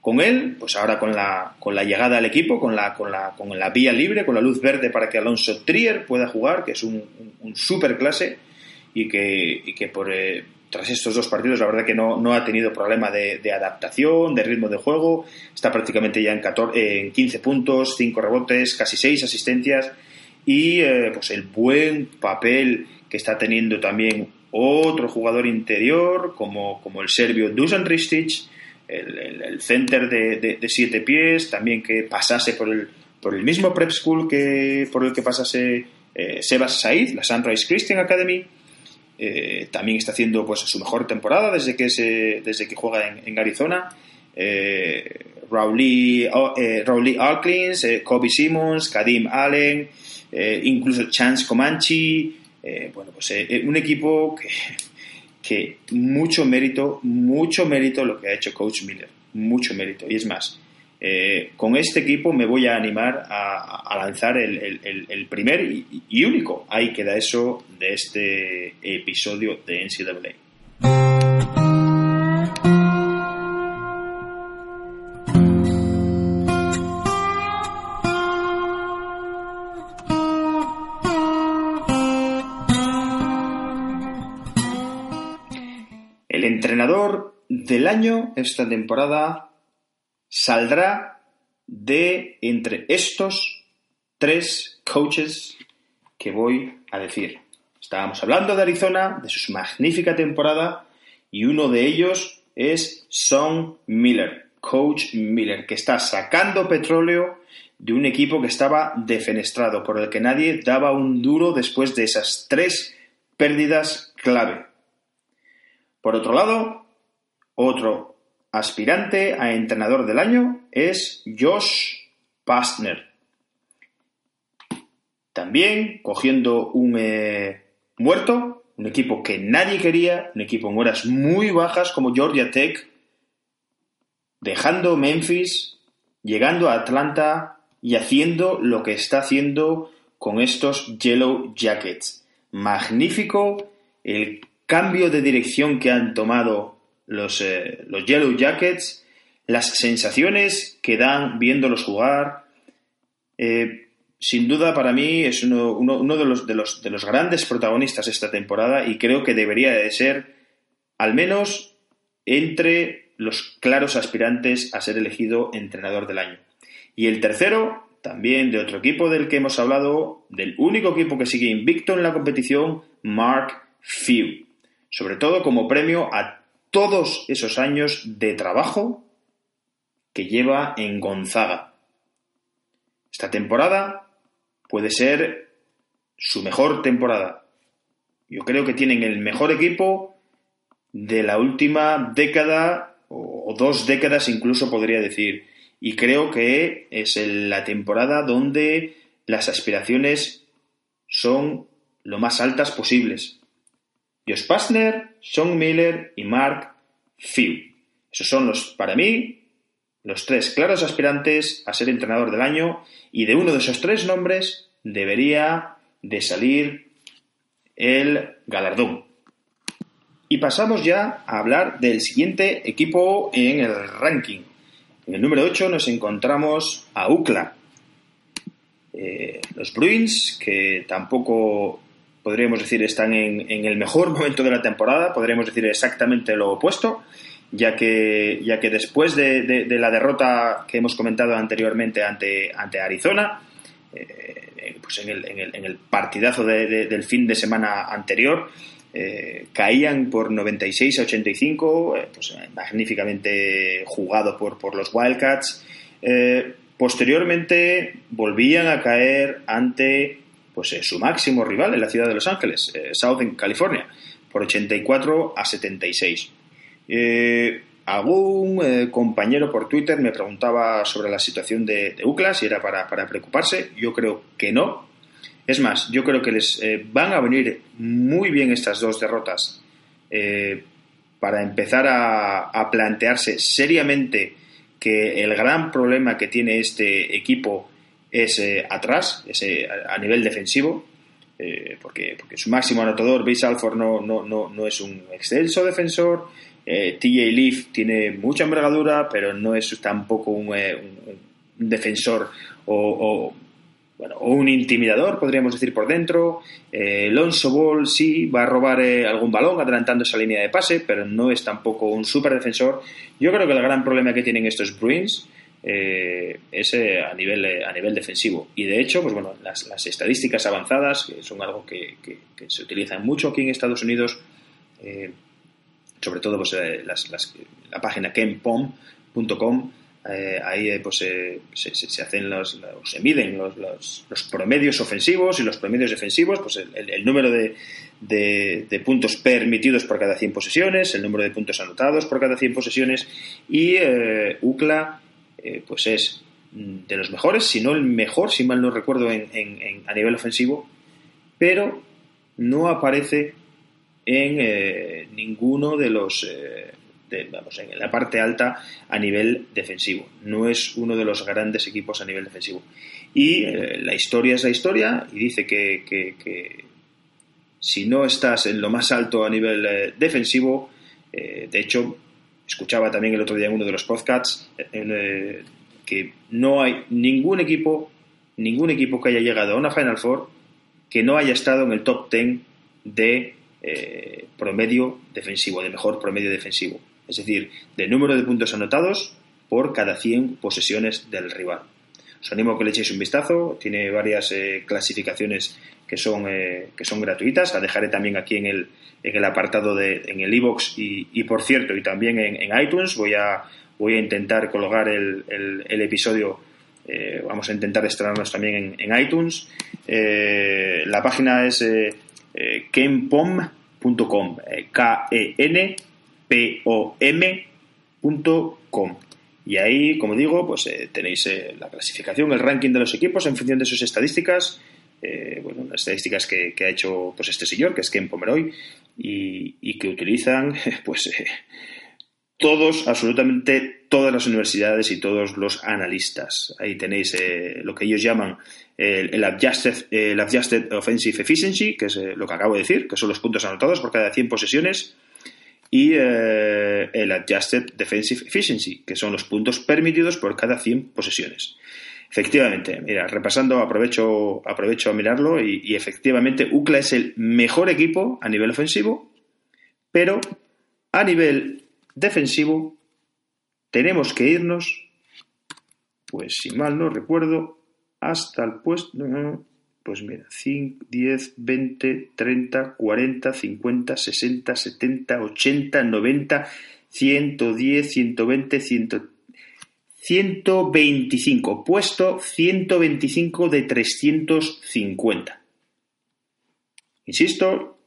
Con él, pues ahora con la, con la llegada al equipo, con la, con, la, con la vía libre, con la luz verde para que Alonso Trier pueda jugar, que es un, super clase y que, y que por, eh, tras estos dos partidos la verdad que no, no ha tenido problema de, adaptación, de ritmo de juego, está prácticamente ya en, 14, en 15 puntos, 5 rebotes, casi 6 asistencias y eh, pues el buen papel que está teniendo también otro jugador interior como, como el serbio Dusan Ristic, el, el, center de, de, de, siete pies, también que pasase por el, por el mismo prep school que por el que pasase eh, Sebas Said, la Sunrise Christian Academy. Eh, también está haciendo pues su mejor temporada desde que se, desde que juega en, Arizona. Eh, Rowley, eh, Rowley Alklins, eh, Kobe Simmons, Kadim Allen, incluso Chance Comanche. bueno, pues un equipo que mucho mérito, mucho mérito lo que ha hecho Coach Miller, mucho mérito. Y es más, eh, con este equipo me voy a animar a, lanzar el, el, el primer y, y, único, ahí queda eso de este episodio de NCAA. entrenador del año esta temporada saldrá de entre estos tres coaches que voy a decir. Estábamos hablando de Arizona, de su magnífica temporada, y uno de ellos es Son Miller, coach Miller, que está sacando petróleo de un equipo que estaba defenestrado, por el que nadie daba un duro después de esas tres pérdidas clave. Por otro lado, otro aspirante a entrenador del año es Josh Pastner. También cogiendo un eh, muerto, un equipo que nadie quería, un equipo en horas muy bajas como Georgia Tech, dejando Memphis, llegando a Atlanta y haciendo lo que está haciendo con estos Yellow Jackets. Magnífico el cambio de dirección que han tomado los, eh, los Yellow Jackets, las sensaciones que dan viéndolos jugar. Eh, sin duda, para mí es uno, uno, uno de, los, de, los, de, los, grandes protagonistas esta temporada y creo que debería de ser, al menos, entre los claros aspirantes a ser elegido entrenador del año. Y el tercero, también de otro equipo del que hemos hablado, del único equipo que sigue invicto en la competición, Mark Few. Sobre todo como premio a todos esos años de trabajo que lleva en Gonzaga. Esta temporada puede ser su mejor temporada. Yo creo que tienen el mejor equipo de la última década o dos décadas incluso podría decir. Y creo que es la temporada donde las aspiraciones son lo más altas posibles. Josh Pastner, Sean Miller y Mark Few. Esos son los, para mí, los tres claros aspirantes a ser entrenador del año y de uno de esos tres nombres debería de salir el galardón. Y pasamos ya a hablar del siguiente equipo en el ranking. En el número 8 nos encontramos a UCLA. Eh, los Bruins, que tampoco podríamos decir están en, el mejor momento de la temporada, podríamos decir exactamente lo opuesto, ya que, ya que después de, la derrota que hemos comentado anteriormente ante, ante Arizona, eh, pues en el, en, el, partidazo del fin de semana anterior, eh, caían por 96 a 85, eh, pues, magníficamente jugado por, por los Wildcats. posteriormente volvían a caer ante pues, su máximo rival en la ciudad de Los Ángeles, Southern California, por 84 a 76. algún compañero por Twitter me preguntaba sobre la situación de, de UCLA, si era para, preocuparse. Yo creo que no, es más, yo creo que les eh, van a venir muy bien estas dos derrotas eh, para empezar a, plantearse seriamente que el gran problema que tiene este equipo es eh, atrás, es, a nivel defensivo, porque, porque, su máximo anotador, Base Alford, no, no, no, es un excelso defensor. TJ Leaf tiene mucha envergadura, pero no es tampoco un, defensor o bueno, o un intimidador, podríamos decir, por dentro. Eh, Lonzo Ball sí va a robar eh, algún balón adelantando esa línea de pase, pero no es tampoco un super defensor. Yo creo que el gran problema que tienen estos Bruins eh, es a, nivel, a nivel defensivo. Y de hecho, pues bueno, las, estadísticas avanzadas, que son algo que, se utilizan mucho aquí en Estados Unidos, sobre todo pues, la página kempom.com, eh, ahí eh, pues se, hacen los, se miden los, los, promedios ofensivos y los promedios defensivos, pues el, número de, de, puntos permitidos por cada 100 posesiones, el número de puntos anotados por cada 100 posesiones y eh, pues es de los mejores, si no el mejor, si mal no recuerdo, en, a nivel ofensivo, pero no aparece en ninguno de los vamos, en la parte alta a nivel defensivo. No es uno de los grandes equipos a nivel defensivo. Y eh, la historia es la historia y dice que, si no estás en lo más alto a nivel eh, defensivo, eh, de hecho, escuchaba también el otro día en uno de los podcasts que no hay ningún equipo, ningún equipo que haya llegado a una Final Four que no haya estado en el top 10 de promedio defensivo, de mejor promedio defensivo es decir, de número de puntos anotados por cada 100 posesiones del rival. Os animo a que le echéis un vistazo, tiene varias eh, clasificaciones que son, eh, que son gratuitas, la dejaré también aquí en el, en el apartado de en el iBox y, por cierto, y también en, iTunes voy a, voy a intentar colocar el, el, episodio, eh, vamos a intentar estrenarnos también en, iTunes. la página es kenpom.com, K-E-N pom.com. Y ahí, como digo, pues eh, tenéis eh, la clasificación, el ranking de los equipos en función de sus estadísticas. Eh, bueno, las estadísticas que, ha hecho pues este señor, que es Ken Pomeroy, y, que utilizan <laughs> pues todos, absolutamente todas las universidades y todos los analistas. Ahí tenéis lo que ellos llaman el, adjusted, el, adjusted, Offensive Efficiency, que es lo que acabo de decir, que son los puntos anotados por cada 100 posesiones y eh, el Adjusted Defensive Efficiency, que son los puntos permitidos por cada 100 posesiones. Efectivamente, mira, repasando, aprovecho, aprovecho a mirarlo y, efectivamente UCLA es el mejor equipo a nivel ofensivo, pero a nivel defensivo tenemos que irnos pues si mal no recuerdo, hasta el puesto, pues mira, 5, 10, 20, 30, 40, 50, 60, 70, 80, 90, 110, 120, 125. Puesto 125 de 350. Insisto,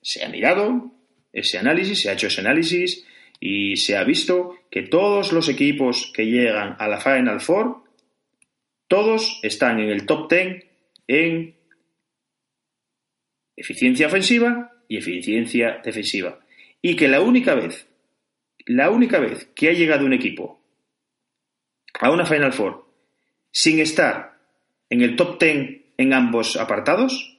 se ha mirado ese análisis, se ha hecho ese análisis y se ha visto que todos los equipos que llegan a la Final Four, todos están en el top 10 en eficiencia ofensiva y eficiencia defensiva. Y que la única vez, la única vez que ha llegado un equipo a una Final Four sin estar en el top 10 en ambos apartados,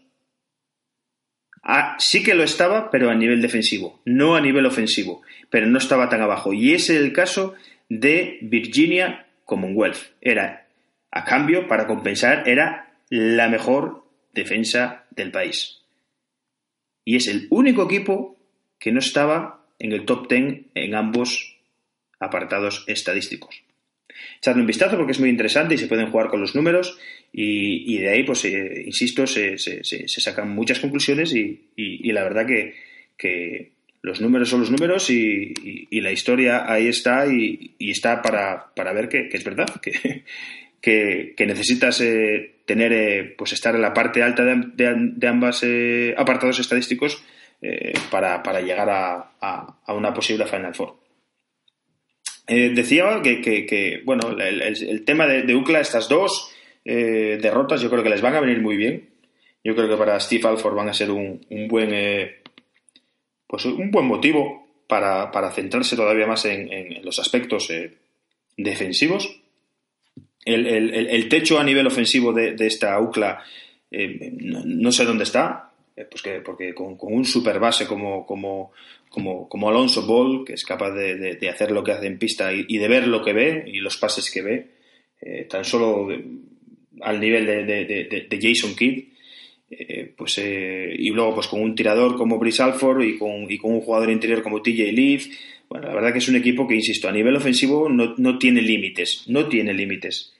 ah, sí que lo estaba, pero a nivel defensivo, no a nivel ofensivo, pero no estaba tan abajo. Y ese es el caso de Virginia Commonwealth. Era, a cambio, para compensar, era la mejor defensa del país. Y es el único equipo que no estaba en el top 10 en ambos apartados estadísticos. Echadle un vistazo porque es muy interesante y se pueden jugar con los números y, de ahí, pues, eh, insisto, se, sacan muchas conclusiones y, la verdad que, los números son los números y, la historia ahí está y, está para, ver que, es verdad, <laughs> que, que, necesitas eh, tener, eh, pues estar en la parte alta de, ambos eh, apartados estadísticos para, llegar a, una posible Final Four. Decía que, bueno, el, tema de, UCLA, estas dos derrotas, yo creo que les van a venir muy bien. Yo creo que para Steve Alford van a ser un, buen, pues un buen motivo para, centrarse todavía más en los aspectos defensivos el, techo a nivel ofensivo de, esta UCLA eh, no, sé dónde está, eh, pues que, porque con, un super base como, como, como, Alonso Ball, que es capaz de, hacer lo que hace en pista y, de ver lo que ve y los pases que ve, eh, tan solo al nivel de, Jason Kidd, pues, y luego pues con un tirador como Brice Alford y con, y con un jugador interior como TJ Leaf, bueno, la verdad que es un equipo que, insisto, a nivel ofensivo no, no tiene límites, no tiene límites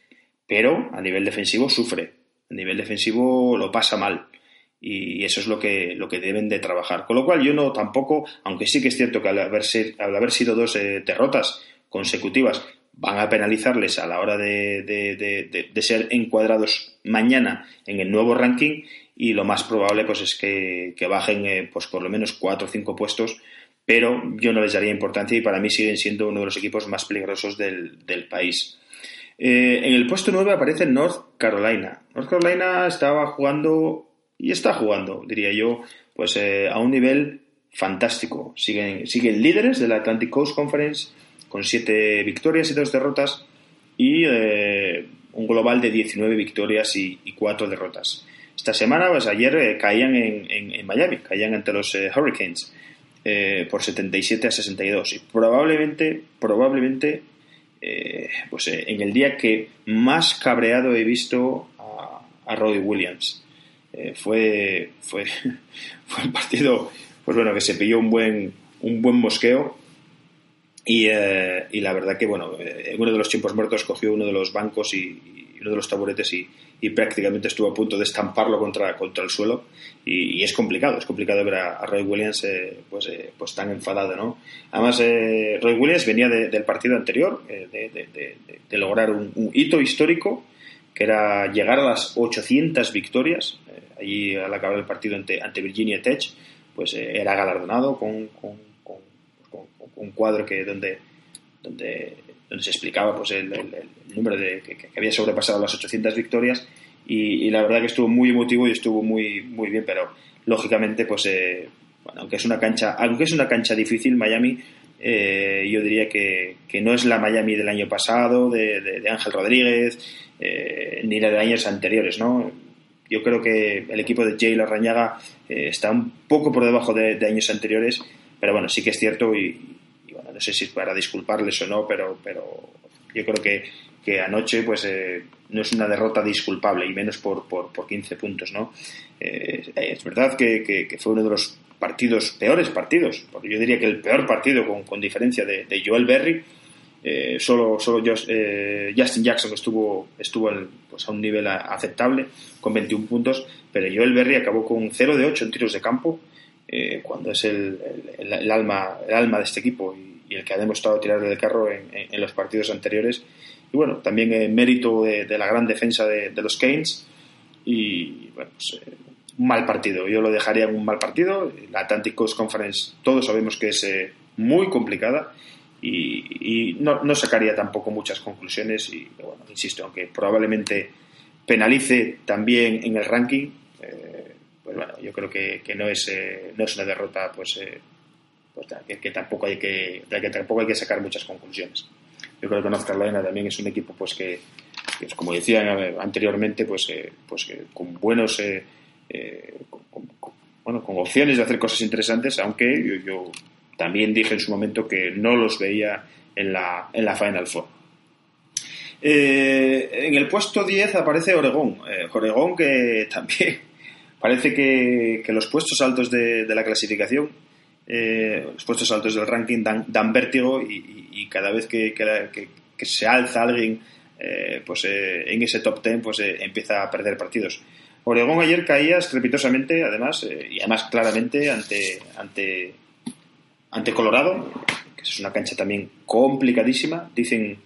pero a nivel defensivo sufre, a nivel defensivo lo pasa mal y eso es lo que, lo que deben de trabajar. Con lo cual yo no tampoco, aunque sí que es cierto que al haber, al haber sido dos eh, derrotas consecutivas van a penalizarles a la hora de, ser encuadrados mañana en el nuevo ranking y lo más probable pues es que, bajen eh, pues por lo menos cuatro o cinco puestos pero yo no les daría importancia y para mí siguen siendo uno de los equipos más peligrosos del, del país. Eh, en el puesto 9 aparece North Carolina. North Carolina estaba jugando y está jugando, diría yo, pues eh, a un nivel fantástico. Siguen, siguen líderes de la Atlantic Coast Conference con 7 victorias y 2 derrotas y eh, un global de 19 victorias y, 4 derrotas. Esta semana, pues ayer caían en, Miami, caían ante los Hurricanes por 77 a 62 y probablemente, probablemente eh, pues eh, en el día que más cabreado he visto a, Roy Williams. Eh, fue, fue, <laughs> fue un partido, pues bueno, que se pilló un buen, un buen mosqueo y, la verdad que, bueno, en uno de los tiempos muertos cogió uno de los bancos y uno de los taburetes y, y prácticamente estuvo a punto de estamparlo contra, contra el suelo y, es complicado, es complicado ver a, Roy Williams eh, pues, eh, pues tan enfadado, ¿no? Además, eh, Roy Williams venía del partido anterior, de, lograr un, hito histórico, que era llegar a las 800 victorias, allí al acabar el partido ante, Virginia Tech, pues era galardonado con, un cuadro que donde, donde donde se explicaba pues el, número de que, había sobrepasado las 800 victorias y, la verdad que estuvo muy emotivo y estuvo muy muy bien pero lógicamente pues eh, bueno, aunque es una cancha aunque es una cancha difícil Miami eh, yo diría que, no es la Miami del año pasado de, Ángel Rodríguez eh, ni la de años anteriores no yo creo que el equipo de Jay Larrañaga está un poco por debajo de, años anteriores pero bueno sí que es cierto y, no sé si es para disculparles o no, pero, pero yo creo que, que anoche pues eh, no es una derrota disculpable y menos por, por, por 15 puntos, ¿no? Eh, es verdad que, que, fue uno de los partidos, peores partidos, porque yo diría que el peor partido con, con diferencia de, Joel Berry Eh, solo solo eh, Justin Jackson estuvo, estuvo pues a un nivel aceptable, con 21 puntos, pero Joel Berry acabó con 0 de 8 en tiros de campo, eh, cuando es el, el, alma, el alma de este equipo y, el que ha demostrado tirar del carro en, los partidos anteriores. Y bueno, también mérito de, la gran defensa de, los Canes. Y bueno, pues, un mal partido. Yo lo dejaría en un mal partido. La Atlantic Coast Conference, todos sabemos que es muy complicada y, no, sacaría tampoco muchas conclusiones y bueno, insisto, aunque probablemente penalice también en el ranking, eh, pues bueno, yo creo que, no, es, eh, no es una derrota pues, eh, pues que, tampoco hay que, que tampoco hay que sacar muchas conclusiones. Yo creo que North Carolina también es un equipo pues que, como decía anteriormente, pues, pues con buenos bueno, con opciones de hacer cosas interesantes, aunque yo también dije en su momento que no los veía en la, en la Final Four. Eh, en el puesto 10 aparece Oregón. Eh, Oregón que también <laughs> parece que, los puestos altos de, la clasificación, eh, los puestos altos del ranking dan, vértigo y, cada vez que, se alza alguien pues, en ese top 10 pues, empieza a perder partidos. Oregón ayer caía estrepitosamente, además, y además claramente ante, ante ante Colorado, que es una cancha también complicadísima. Dicen,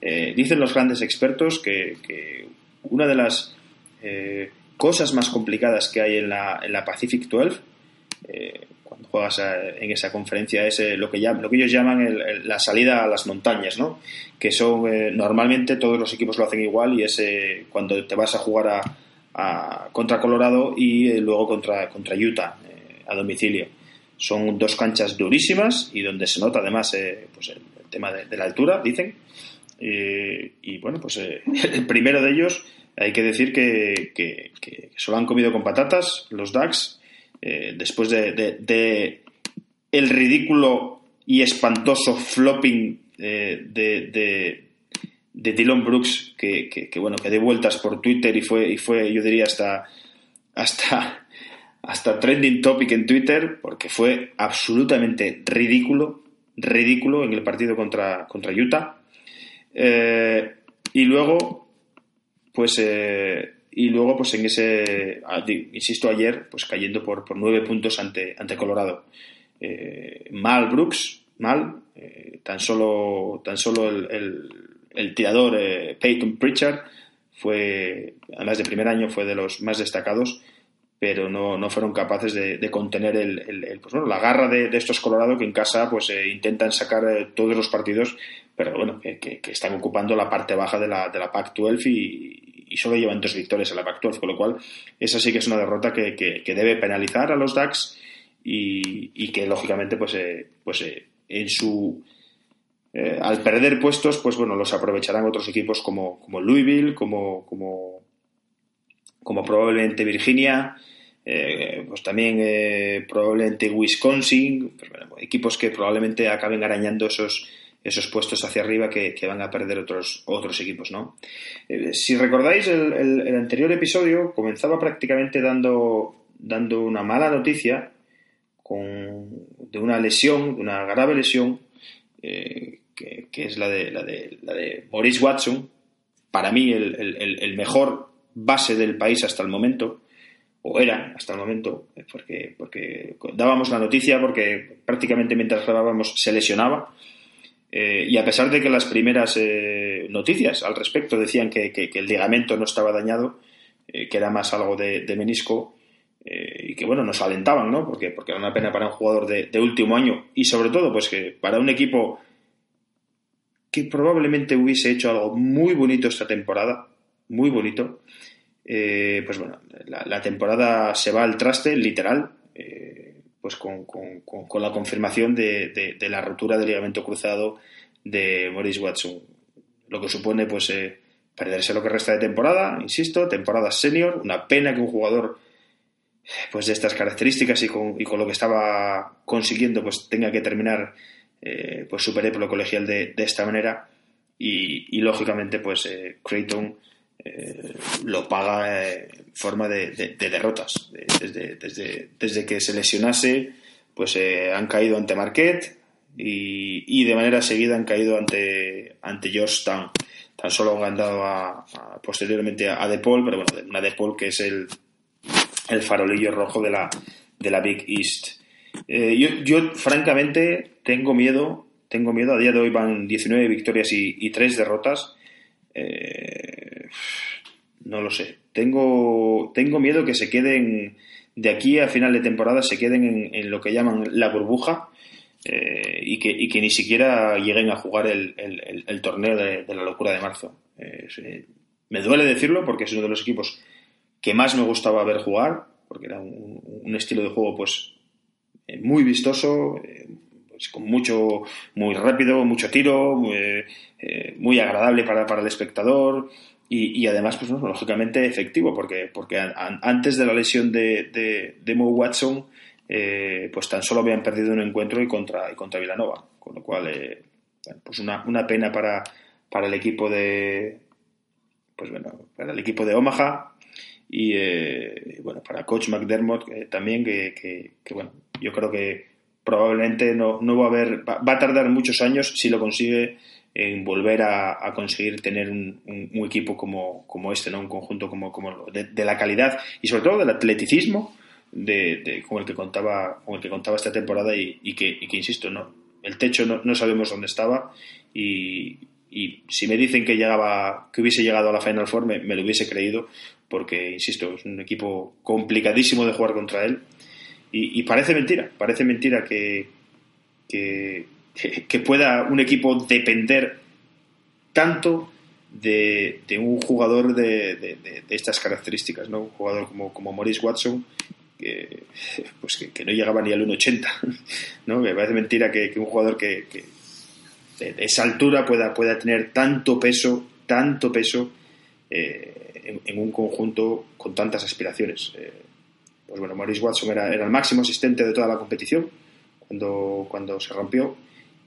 eh, dicen los grandes expertos que, una de las eh, cosas más complicadas que hay en la, en la Pacific 12, eh, cuando juegas en esa conferencia, es lo, que lo que ellos llaman la salida a las montañas, ¿no? que son normalmente todos los equipos lo hacen igual y es cuando te vas a jugar a, contra Colorado y luego contra, contra Utah a domicilio son dos canchas durísimas y donde se nota además eh, pues el, tema de, la altura, dicen. y bueno, pues eh, <laughs> el primero de ellos hay que decir que, que, se lo han comido con patatas los DAX eh, después de, el ridículo y espantoso flopping de, de Dylan Brooks que, que, bueno que de vueltas por Twitter y fue y fue yo diría hasta hasta hasta trending topic en Twitter porque fue absolutamente ridículo, ridículo en el partido contra, contra Utah. Eh, y luego, pues, eh, y luego, pues en ese, ah, insisto ayer, pues cayendo por, por nueve puntos ante, ante Colorado. Eh, mal Brooks, mal, tan solo, tan solo el, el tirador Peyton Pritchard fue, además de primer año, fue de los más destacados pero no, no fueron capaces de, contener el, el, pues bueno, la garra de, estos Colorado que en casa pues eh, intentan sacar eh, todos los partidos, pero bueno, que, que, están ocupando la parte baja de la, de la Pac-12 y, y, solo llevan dos victorias en la Pac-12, con lo cual esa sí que es una derrota que, que debe penalizar a los DAX y, y que lógicamente pues, eh, pues en su... al perder puestos, pues bueno, los aprovecharán otros equipos como, como Louisville, como, como, como probablemente Virginia, eh, pues también eh, probablemente Wisconsin, pues equipos que probablemente acaben arañando esos, esos puestos hacia arriba que, van a perder otros, otros equipos, ¿no? Eh, si recordáis, el, anterior episodio comenzaba prácticamente dando, dando una mala noticia con, de una lesión, de una grave lesión, que, es la de, la, de, la de Maurice Watson, para mí el, el mejor base del país hasta el momento, o era hasta el momento, eh, porque, porque dábamos la noticia porque prácticamente mientras grabábamos se lesionaba. Eh, y a pesar de que las primeras eh, noticias al respecto decían que, el ligamento no estaba dañado, que era más algo de, menisco, y que bueno, nos alentaban, ¿no? Porque, porque era una pena para un jugador de, de, último año y sobre todo, pues que para un equipo que probablemente hubiese hecho algo muy bonito esta temporada, muy bonito, eh, pues bueno, la, temporada se va al traste, literal, eh, pues con, la confirmación de, la rotura del ligamento cruzado de Maurice Watson, lo que supone pues eh, perderse lo que resta de temporada, insisto, temporada senior, una pena que un jugador pues de estas características y con, lo que estaba consiguiendo pues tenga que terminar pues su colegial de, esta manera. Y, y lógicamente pues Creighton eh, lo paga en forma de, derrotas. Desde, desde, desde, que se lesionase, pues eh, han caído ante Marquette y, de manera seguida han caído ante, ante Georgetown. Tan solo han ganado a, posteriormente a, DePaul, pero bueno, una DePaul que es el, el farolillo rojo de la, de la Big East. Eh, yo, yo, francamente, tengo miedo, tengo miedo. A día de hoy van 19 victorias y, y 3 derrotas. Eh, no lo sé. Tengo, tengo miedo que se queden de aquí a final de temporada, se queden en, lo que llaman la burbuja eh, y, que, ni siquiera lleguen a jugar el, torneo de, la locura de marzo. me duele decirlo porque es uno de los equipos que más me gustaba ver jugar, porque era un, un estilo de juego pues eh, muy vistoso, eh, con mucho, muy rápido, mucho tiro, eh, muy agradable para, para el espectador y, además, pues lógicamente efectivo, porque, porque antes de la lesión de, de, Mo Watson, pues tan solo habían perdido un encuentro y contra, y contra Villanova, con lo cual, pues una, una pena para, para el equipo de, pues bueno, para el equipo de Omaha, y bueno, para Coach McDermott también, que, que, bueno, yo creo que probablemente no, no va a haber, va, a tardar muchos años si lo consigue en volver a, conseguir tener un, un, equipo como, como, este, ¿no? un conjunto como, como de, la calidad y sobre todo del atleticismo de, con el que contaba con el que contaba esta temporada y, que, insisto no el techo no, sabemos dónde estaba y, y, si me dicen que llegaba que hubiese llegado a la Final Four me, me, lo hubiese creído porque insisto es un equipo complicadísimo de jugar contra él y, parece mentira, parece mentira que, que, <laughs> pueda un equipo depender tanto de, un jugador de, estas características, ¿no? Un jugador como, como Maurice Watson, que, <laughs> pues que, no llegaba ni al 1,80, <laughs> ¿no? Me parece mentira que, un jugador que, de, esa altura pueda, pueda tener tanto peso, tanto peso eh, en, un conjunto con tantas aspiraciones. Eh, pues bueno, Maurice Watson era, el máximo asistente de toda la competición cuando, cuando se rompió.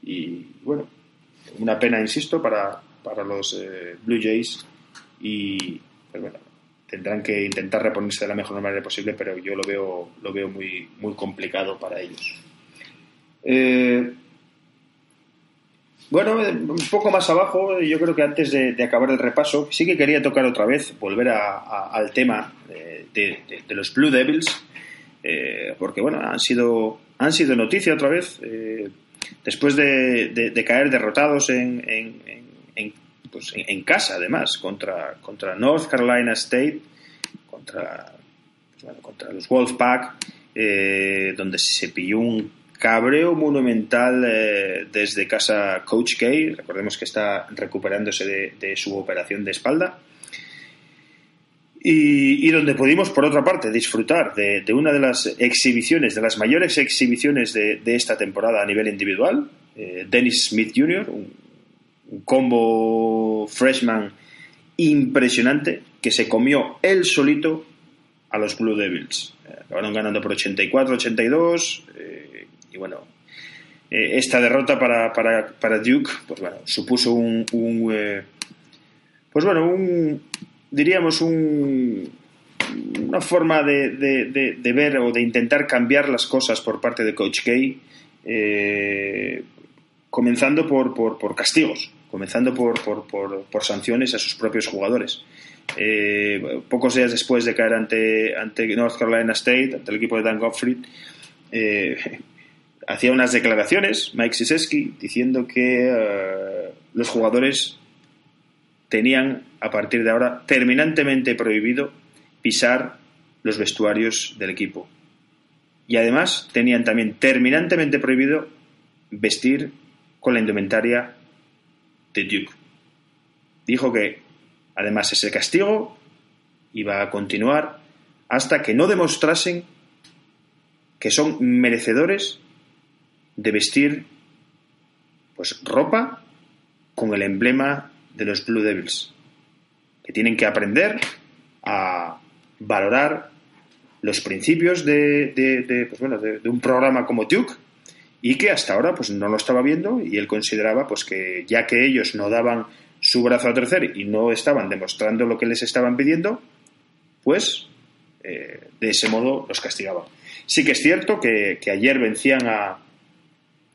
Y bueno, una pena, insisto, para, para los eh, Blue Jays. Y pues bueno, tendrán que intentar reponerse de la mejor manera posible, pero yo lo veo, lo veo muy, muy complicado para ellos. Eh, bueno, un poco más abajo, yo creo que antes de, acabar el repaso, sí que quería tocar otra vez, volver al tema de, los Blue Devils, eh, porque bueno, han sido, han sido noticia otra vez, eh, después de, caer derrotados en, en, pues, casa, además, contra, contra North Carolina State, contra, contra los Wolfpack, eh, donde se pilló un cabreo monumental eh, desde casa Coach K. Recordemos que está recuperándose de, su operación de espalda. Y, donde pudimos, por otra parte, disfrutar de, una de las exhibiciones, de las mayores exhibiciones de, esta temporada a nivel individual. Eh, Dennis Smith Jr., un, combo freshman impresionante que se comió él solito a los Blue Devils. Eh, acabaron ganando por 84-82. Y bueno, eh, esta derrota para, para, para, Duke, pues bueno, supuso un, eh, pues bueno, un, diríamos un, una forma de, de, ver o de intentar cambiar las cosas por parte de Coach K, eh, comenzando por, por, por, castigos, comenzando por, por, sanciones a sus propios jugadores. pocos días después de caer ante, ante North Carolina State, ante el equipo de Dan Gottfried, hacía unas declaraciones, Mike Siseski, diciendo que eh, los jugadores tenían a partir de ahora terminantemente prohibido pisar los vestuarios del equipo. Y además tenían también terminantemente prohibido vestir con la indumentaria de Duke. Dijo que además ese castigo iba a continuar hasta que no demostrasen que son merecedores de vestir pues ropa con el emblema de los Blue Devils, que tienen que aprender a valorar los principios de, de, pues bueno, de, un programa como Duke y que hasta ahora pues no lo estaba viendo y él consideraba pues que ya que ellos no daban su brazo a tercer y no estaban demostrando lo que les estaban pidiendo, pues eh, de ese modo los castigaba. Sí que es cierto que, que ayer vencían a,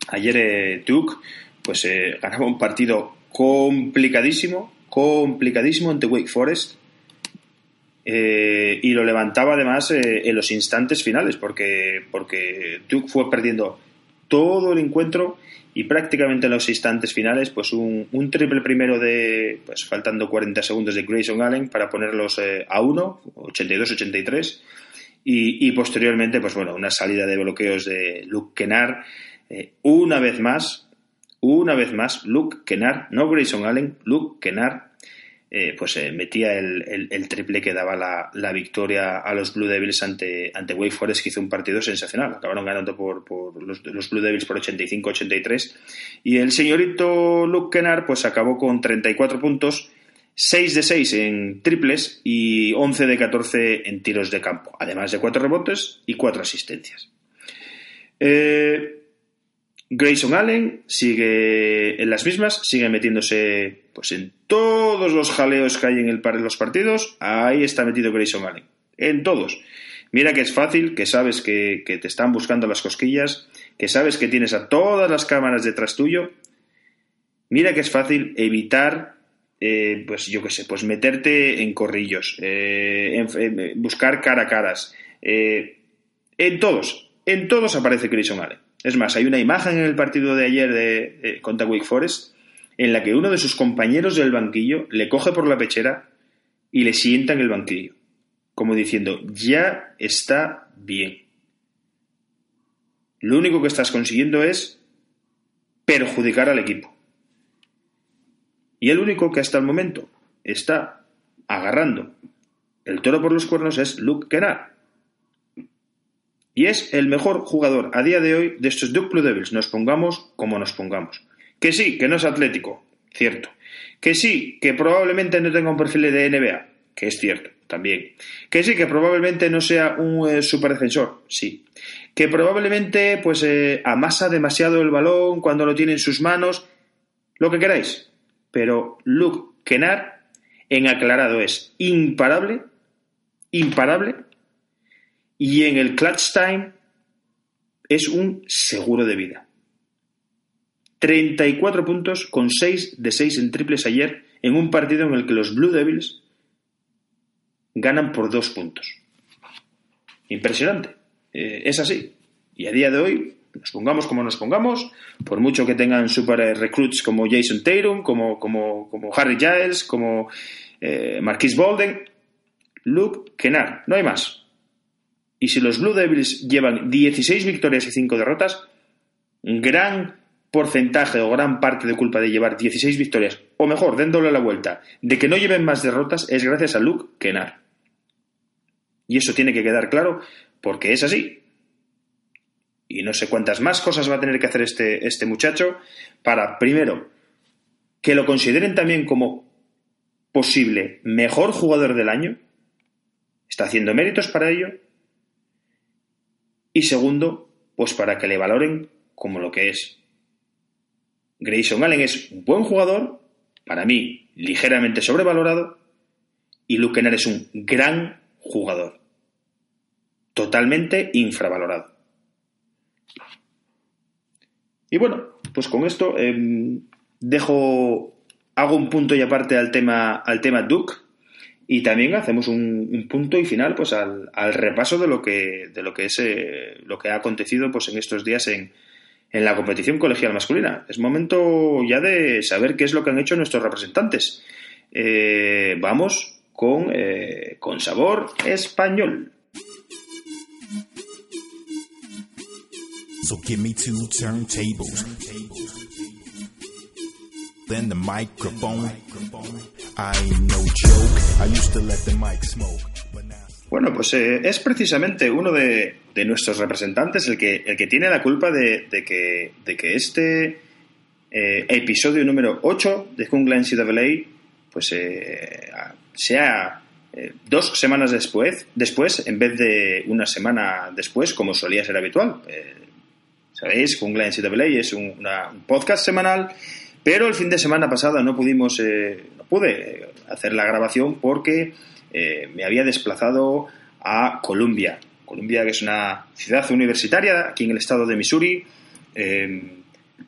ayer Duke pues ganaba un partido complicadísimo, complicadísimo ante Wake Forest. y lo levantaba además en los instantes finales, porque, porque Duke fue perdiendo todo el encuentro y prácticamente en los instantes finales, pues un, triple primero de, pues faltando 40 segundos de Grayson Allen para ponerlos eh, a 1, 82-83, y, posteriormente, pues bueno, una salida de bloqueos de Luke Kennard, eh, una vez más, una vez más, Luke Kennard, no Grayson Allen, Luke Kennard eh, pues eh, metía el, triple que daba la, victoria a los Blue Devils ante, ante Wake Forest, que hizo un partido sensacional. Acabaron ganando por, los, Blue Devils por 85-83. Y el señorito Luke Kennard pues acabó con 34 puntos, 6 de 6 en triples y 11 de 14 en tiros de campo, además de 4 rebotes y 4 asistencias. Eh, Grayson Allen sigue en las mismas, sigue metiéndose pues en todos los jaleos que hay en, el, los partidos, ahí está metido Grayson Allen, en todos. Mira que es fácil, que sabes que, te están buscando las cosquillas, que sabes que tienes a todas las cámaras detrás tuyo. Mira que es fácil evitar, eh, pues yo qué sé, pues meterte en corrillos, eh, buscar cara a caras. Eh, en todos, en todos aparece Grayson Allen. Es más, hay una imagen en el partido de ayer de, contra Wake Forest en la que uno de sus compañeros del banquillo le coge por la pechera y le sienta en el banquillo, como diciendo, ya está bien. Lo único que estás consiguiendo es perjudicar al equipo. Y el único que hasta el momento está agarrando el toro por los cuernos es Luke Kennard, y es el mejor jugador a día de hoy de estos Duke Blue Devils, nos pongamos como nos pongamos. Que sí, que no es atlético, cierto. Que sí, que probablemente no tenga un perfil de NBA, que es cierto, también. Que sí, que probablemente no sea un eh, super defensor, sí. Que probablemente pues eh, amasa demasiado el balón cuando lo tiene en sus manos, lo que queráis. Pero Luke Kennard en aclarado es imparable, imparable y en el clutch time es un seguro de vida. 34 puntos con 6 de 6 en triples ayer en un partido en el que los Blue Devils ganan por 2 puntos. Impresionante. Eh, es así. Y a día de hoy, nos pongamos como nos pongamos, por mucho que tengan super recruits como Jason Tatum, como, como, como Harry Giles, como eh, Marquis Bolden, Luke Kennard, no hay más. Y si los Blue Devils llevan 16 victorias y 5 derrotas, gran porcentaje o gran parte de culpa de llevar 16 victorias, o mejor, dándole la vuelta, de que no lleven más derrotas es gracias a Luke Kennard. Y eso tiene que quedar claro porque es así. Y no sé cuántas más cosas va a tener que hacer este, este muchacho para, primero, que lo consideren también como posible mejor jugador del año. Está haciendo méritos para ello y segundo, pues para que le valoren como lo que es. Grayson Allen es un buen jugador, para mí ligeramente sobrevalorado, y Luke Kennard es un gran jugador, totalmente infravalorado. Y bueno, pues con esto em, dejo, hago un punto y aparte al tema, al tema Duke, y también hacemos un, punto y final pues al, repaso de lo que de lo que es eh, lo que ha acontecido pues en estos días en, en la competición colegial masculina. Es momento ya de saber qué es lo que han hecho nuestros representantes. Eh, vamos con eh, con sabor español bueno, pues eh, es precisamente uno de, nuestros representantes el que, el que tiene la culpa de, que, de que, este eh, episodio número 8 de Jungla NCAA pues eh, sea dos semanas después, después en vez de una semana después como solía ser habitual. Sabéis, Jungla NCAA es un, un podcast semanal pero el fin de semana pasado no pudimos, eh, no pude hacer la grabación porque eh, me había desplazado a Columbia. Columbia, que es una ciudad universitaria aquí en el estado de Missouri, em,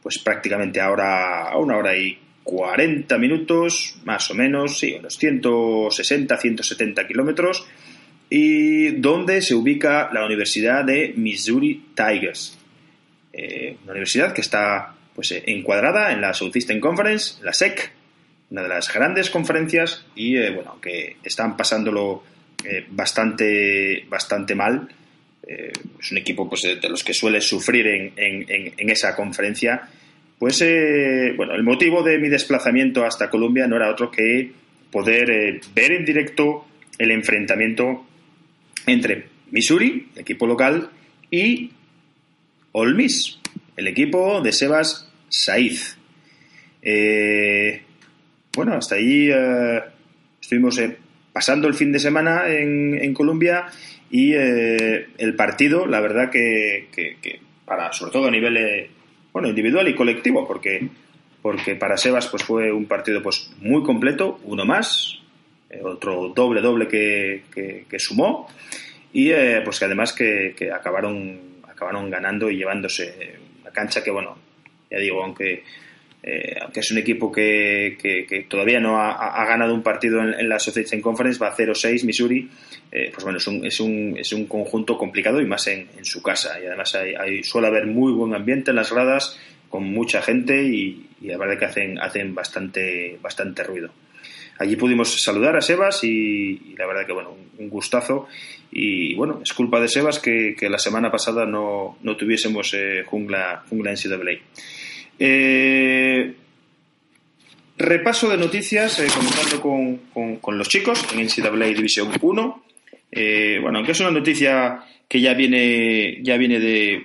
pues prácticamente ahora a una hora y 40 minutos, más o menos, sí, unos 160, 170 kilómetros, y donde se ubica la Universidad de Missouri Tigers. Eh, una universidad que está pues, encuadrada en la Southeastern Conference, la SEC, una de las grandes conferencias, y eh, bueno, que están pasándolo eh, bastante, bastante mal. es un equipo pues, de los que suele sufrir en, en esa conferencia pues eh, bueno, el motivo de mi desplazamiento hasta Colombia no era otro que poder eh, ver en directo el enfrentamiento entre Missouri, equipo local, y Ole Miss, el equipo de Sebas Saiz. Eh, bueno, hasta ahí estuvimos pasando el fin de semana en, Colombia y el partido, la verdad que, que, para, sobre todo a nivel bueno, individual y colectivo, porque, porque para Sebas pues fue un partido pues muy completo, uno más, eh, otro doble doble que, que, sumó y eh, pues que además que, acabaron acabaron ganando y llevándose cancha que bueno ya digo aunque eh, aunque es un equipo que, todavía no ha, ganado un partido en, la Association Conference, va a 0-6 Missouri, pues bueno, es un, es, un, es un conjunto complicado y más en, su casa. Y además hay, suele haber muy buen ambiente en las gradas, con mucha gente y, la verdad que hacen, hacen bastante, bastante ruido. Allí pudimos saludar a Sebas y, la verdad que bueno, un gustazo. Y bueno, es culpa de Sebas que, la semana pasada no, no tuviésemos eh, jungla, jungla NCAA. Eh, repaso de noticias, eh, comenzando con, con, los chicos en NCAA División 1. Eh, bueno, aunque es una noticia que ya viene, ya viene de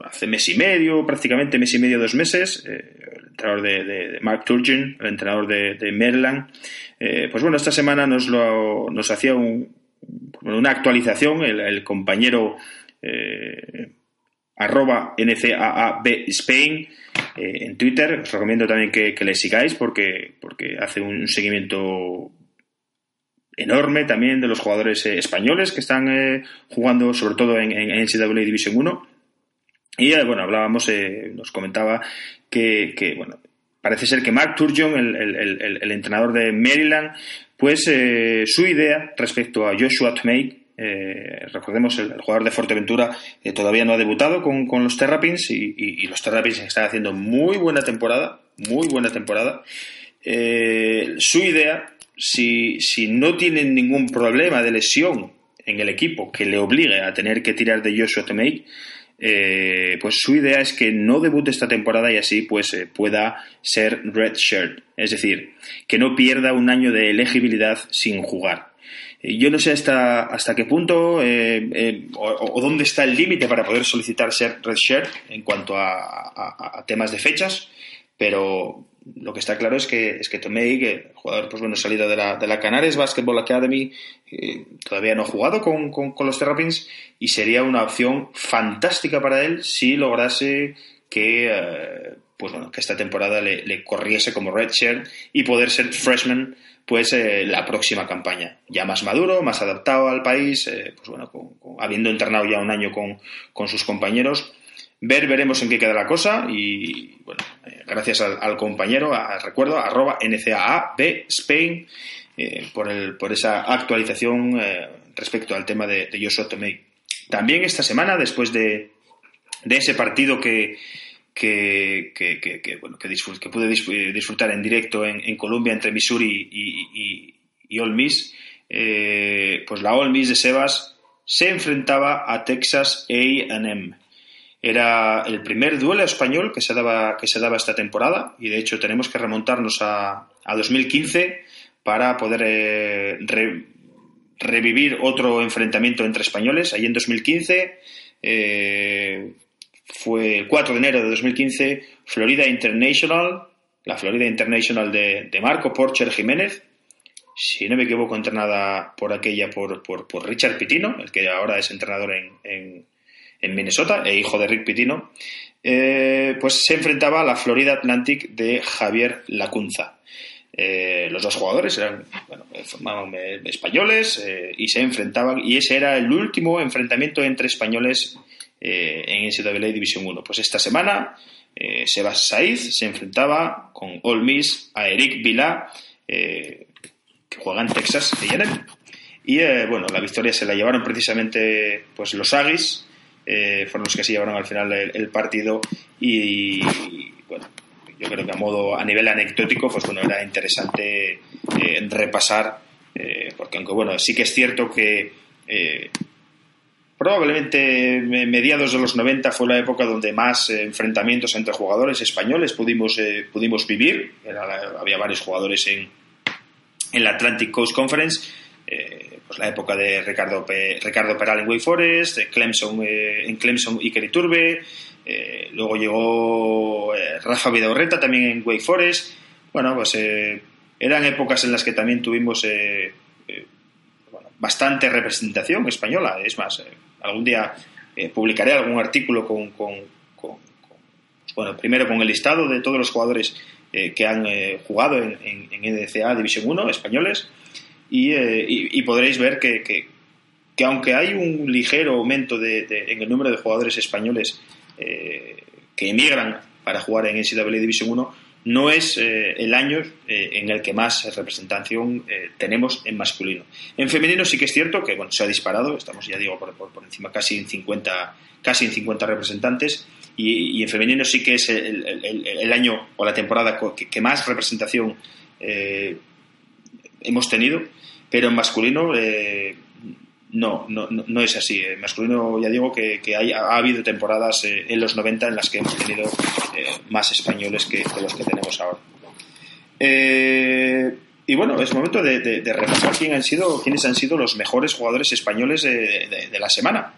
hace mes y medio, prácticamente mes y medio, dos meses, el entrenador de, Mark Turgeon, el entrenador de, Maryland, pues bueno, esta semana nos, lo, nos hacía una actualización el, el compañero arroba NCAAB Spain eh, en Twitter. Os recomiendo también que, le sigáis porque, porque hace un seguimiento enorme también de los jugadores eh, españoles que están eh, jugando sobre todo en, en NCAA Division 1. Y bueno, hablábamos, nos comentaba que, bueno, parece ser que Mark Turgeon, el, entrenador de Maryland, pues su idea respecto a Joshua Tmake eh, recordemos, el, jugador de Fuerteventura eh, todavía no ha debutado con, los Terrapins y, los Terrapins están haciendo muy buena temporada, muy buena temporada. Eh, su idea, si, si no tienen ningún problema de lesión en el equipo que le obligue a tener que tirar de Joshua Pues su idea es que no debute esta temporada y así pues pueda ser red shirt, es decir, que no pierda un año de elegibilidad sin jugar. Eh, yo no sé hasta, hasta qué punto eh, eh, o, dónde está el límite para poder solicitar ser red shirt en cuanto a, temas de fechas, pero lo que está claro es que, es que Tomei, que jugador pues bueno, salido de la, de la Canares Basketball Academy, todavía no ha jugado con, los Terrapins y sería una opción fantástica para él si lograse que, pues bueno, que esta temporada le, le corriese como redshirt y poder ser freshman pues eh, la próxima campaña. Ya más maduro, más adaptado al país, eh, pues bueno, habiendo entrenado ya un año con, sus compañeros. Ver, veremos en qué queda la cosa y bueno, eh, gracias al, compañero, recuerdo, arroba NCAAB Spain, por, el, por esa actualización respecto al tema de, Joshua Tomei. También esta semana, después de, de ese partido que, que, que, que, bueno, que, pude eh, disfrutar en directo en, Colombia entre Missouri y, y, Ole Miss, eh, pues la Ole Miss de Sebas se enfrentaba a Texas A&M. Era el primer duelo español que se daba, que se daba esta temporada y de hecho tenemos que remontarnos a, a 2015 para poder eh, revivir otro enfrentamiento entre españoles. Allí en 2015 eh, fue el 4 de enero de 2015, Florida International, la Florida International de, Marco Porcher Jiménez, si no me equivoco, entrenada por aquella por, por, Richard Pitino, el que ahora es entrenador en, en, Minnesota e hijo de Rick Pitino, eh, pues se enfrentaba a la Florida Atlantic de Javier Lacunza. Eh, los dos jugadores eran bueno, formaban eh, españoles y se enfrentaban y ese era el último enfrentamiento entre españoles en NCAA División 1. Pues esta semana Sebas Saiz se enfrentaba con All Miss a Eric Vila, que juega en Texas A&M. Y bueno, la victoria se la llevaron precisamente pues los Aggies, fueron los que se llevaron al final el, partido y, bueno, yo creo que a modo, a nivel anecdótico, pues bueno, era interesante repasar, porque aunque bueno, sí que es cierto que Probablemente mediados de los 90 fue la época donde más eh, enfrentamientos entre jugadores españoles pudimos, eh, pudimos vivir. había varios jugadores en, en la Atlantic Coast Conference. Eh, pues la época de Ricardo, Ricardo Peral en Way Forest, Clemson, en Clemson y Keriturbe. luego llegó Rafa Vidaurreta también en Way Forest. Bueno, pues eran épocas en las que también tuvimos bastante representación española. Es más, algún día eh, publicaré algún artículo con, bueno, primero con el listado de todos los jugadores eh, que han eh, jugado en, en, NCA División 1, españoles, y, podréis ver que, que, aunque hay un ligero aumento de, en el número de jugadores españoles que emigran para jugar en NCAA División 1, no es eh, el año eh, en el que más representación eh, tenemos en masculino. En femenino sí que es cierto que bueno, se ha disparado, estamos ya digo por, por, encima casi en 50, casi en 50 representantes y, en femenino sí que es el, año o la temporada que, más representación hemos tenido, pero en masculino no, no, no es así. En masculino ya digo que, ha habido temporadas eh, en los 90 en las que hemos tenido eh, más españoles que, los que tenemos ahora. Eh, y bueno, es momento de, repasar quién han sido, quiénes han sido los mejores jugadores españoles de, la semana.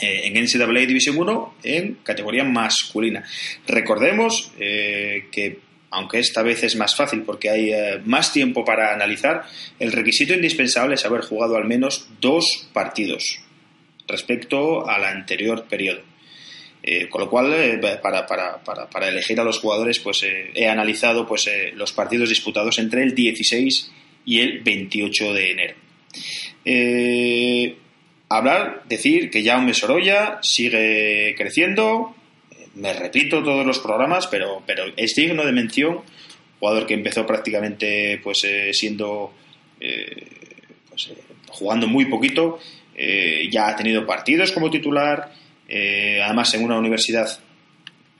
en NCAA División 1 en categoría masculina. Recordemos que aunque esta vez es más fácil porque hay eh, más tiempo para analizar, el requisito indispensable es haber jugado al menos dos partidos respecto al anterior periodo. Eh, con lo cual, eh, para, para, elegir a los jugadores, pues he analizado pues, los partidos disputados entre el 16 y el 28 de enero. hablar, decir que Jaume Sorolla sigue creciendo, me repito todos los programas, pero, pero es digno de mención. Jugador que empezó prácticamente pues eh, siendo eh, pues, eh, jugando muy poquito, ya ha tenido partidos como titular, además en una universidad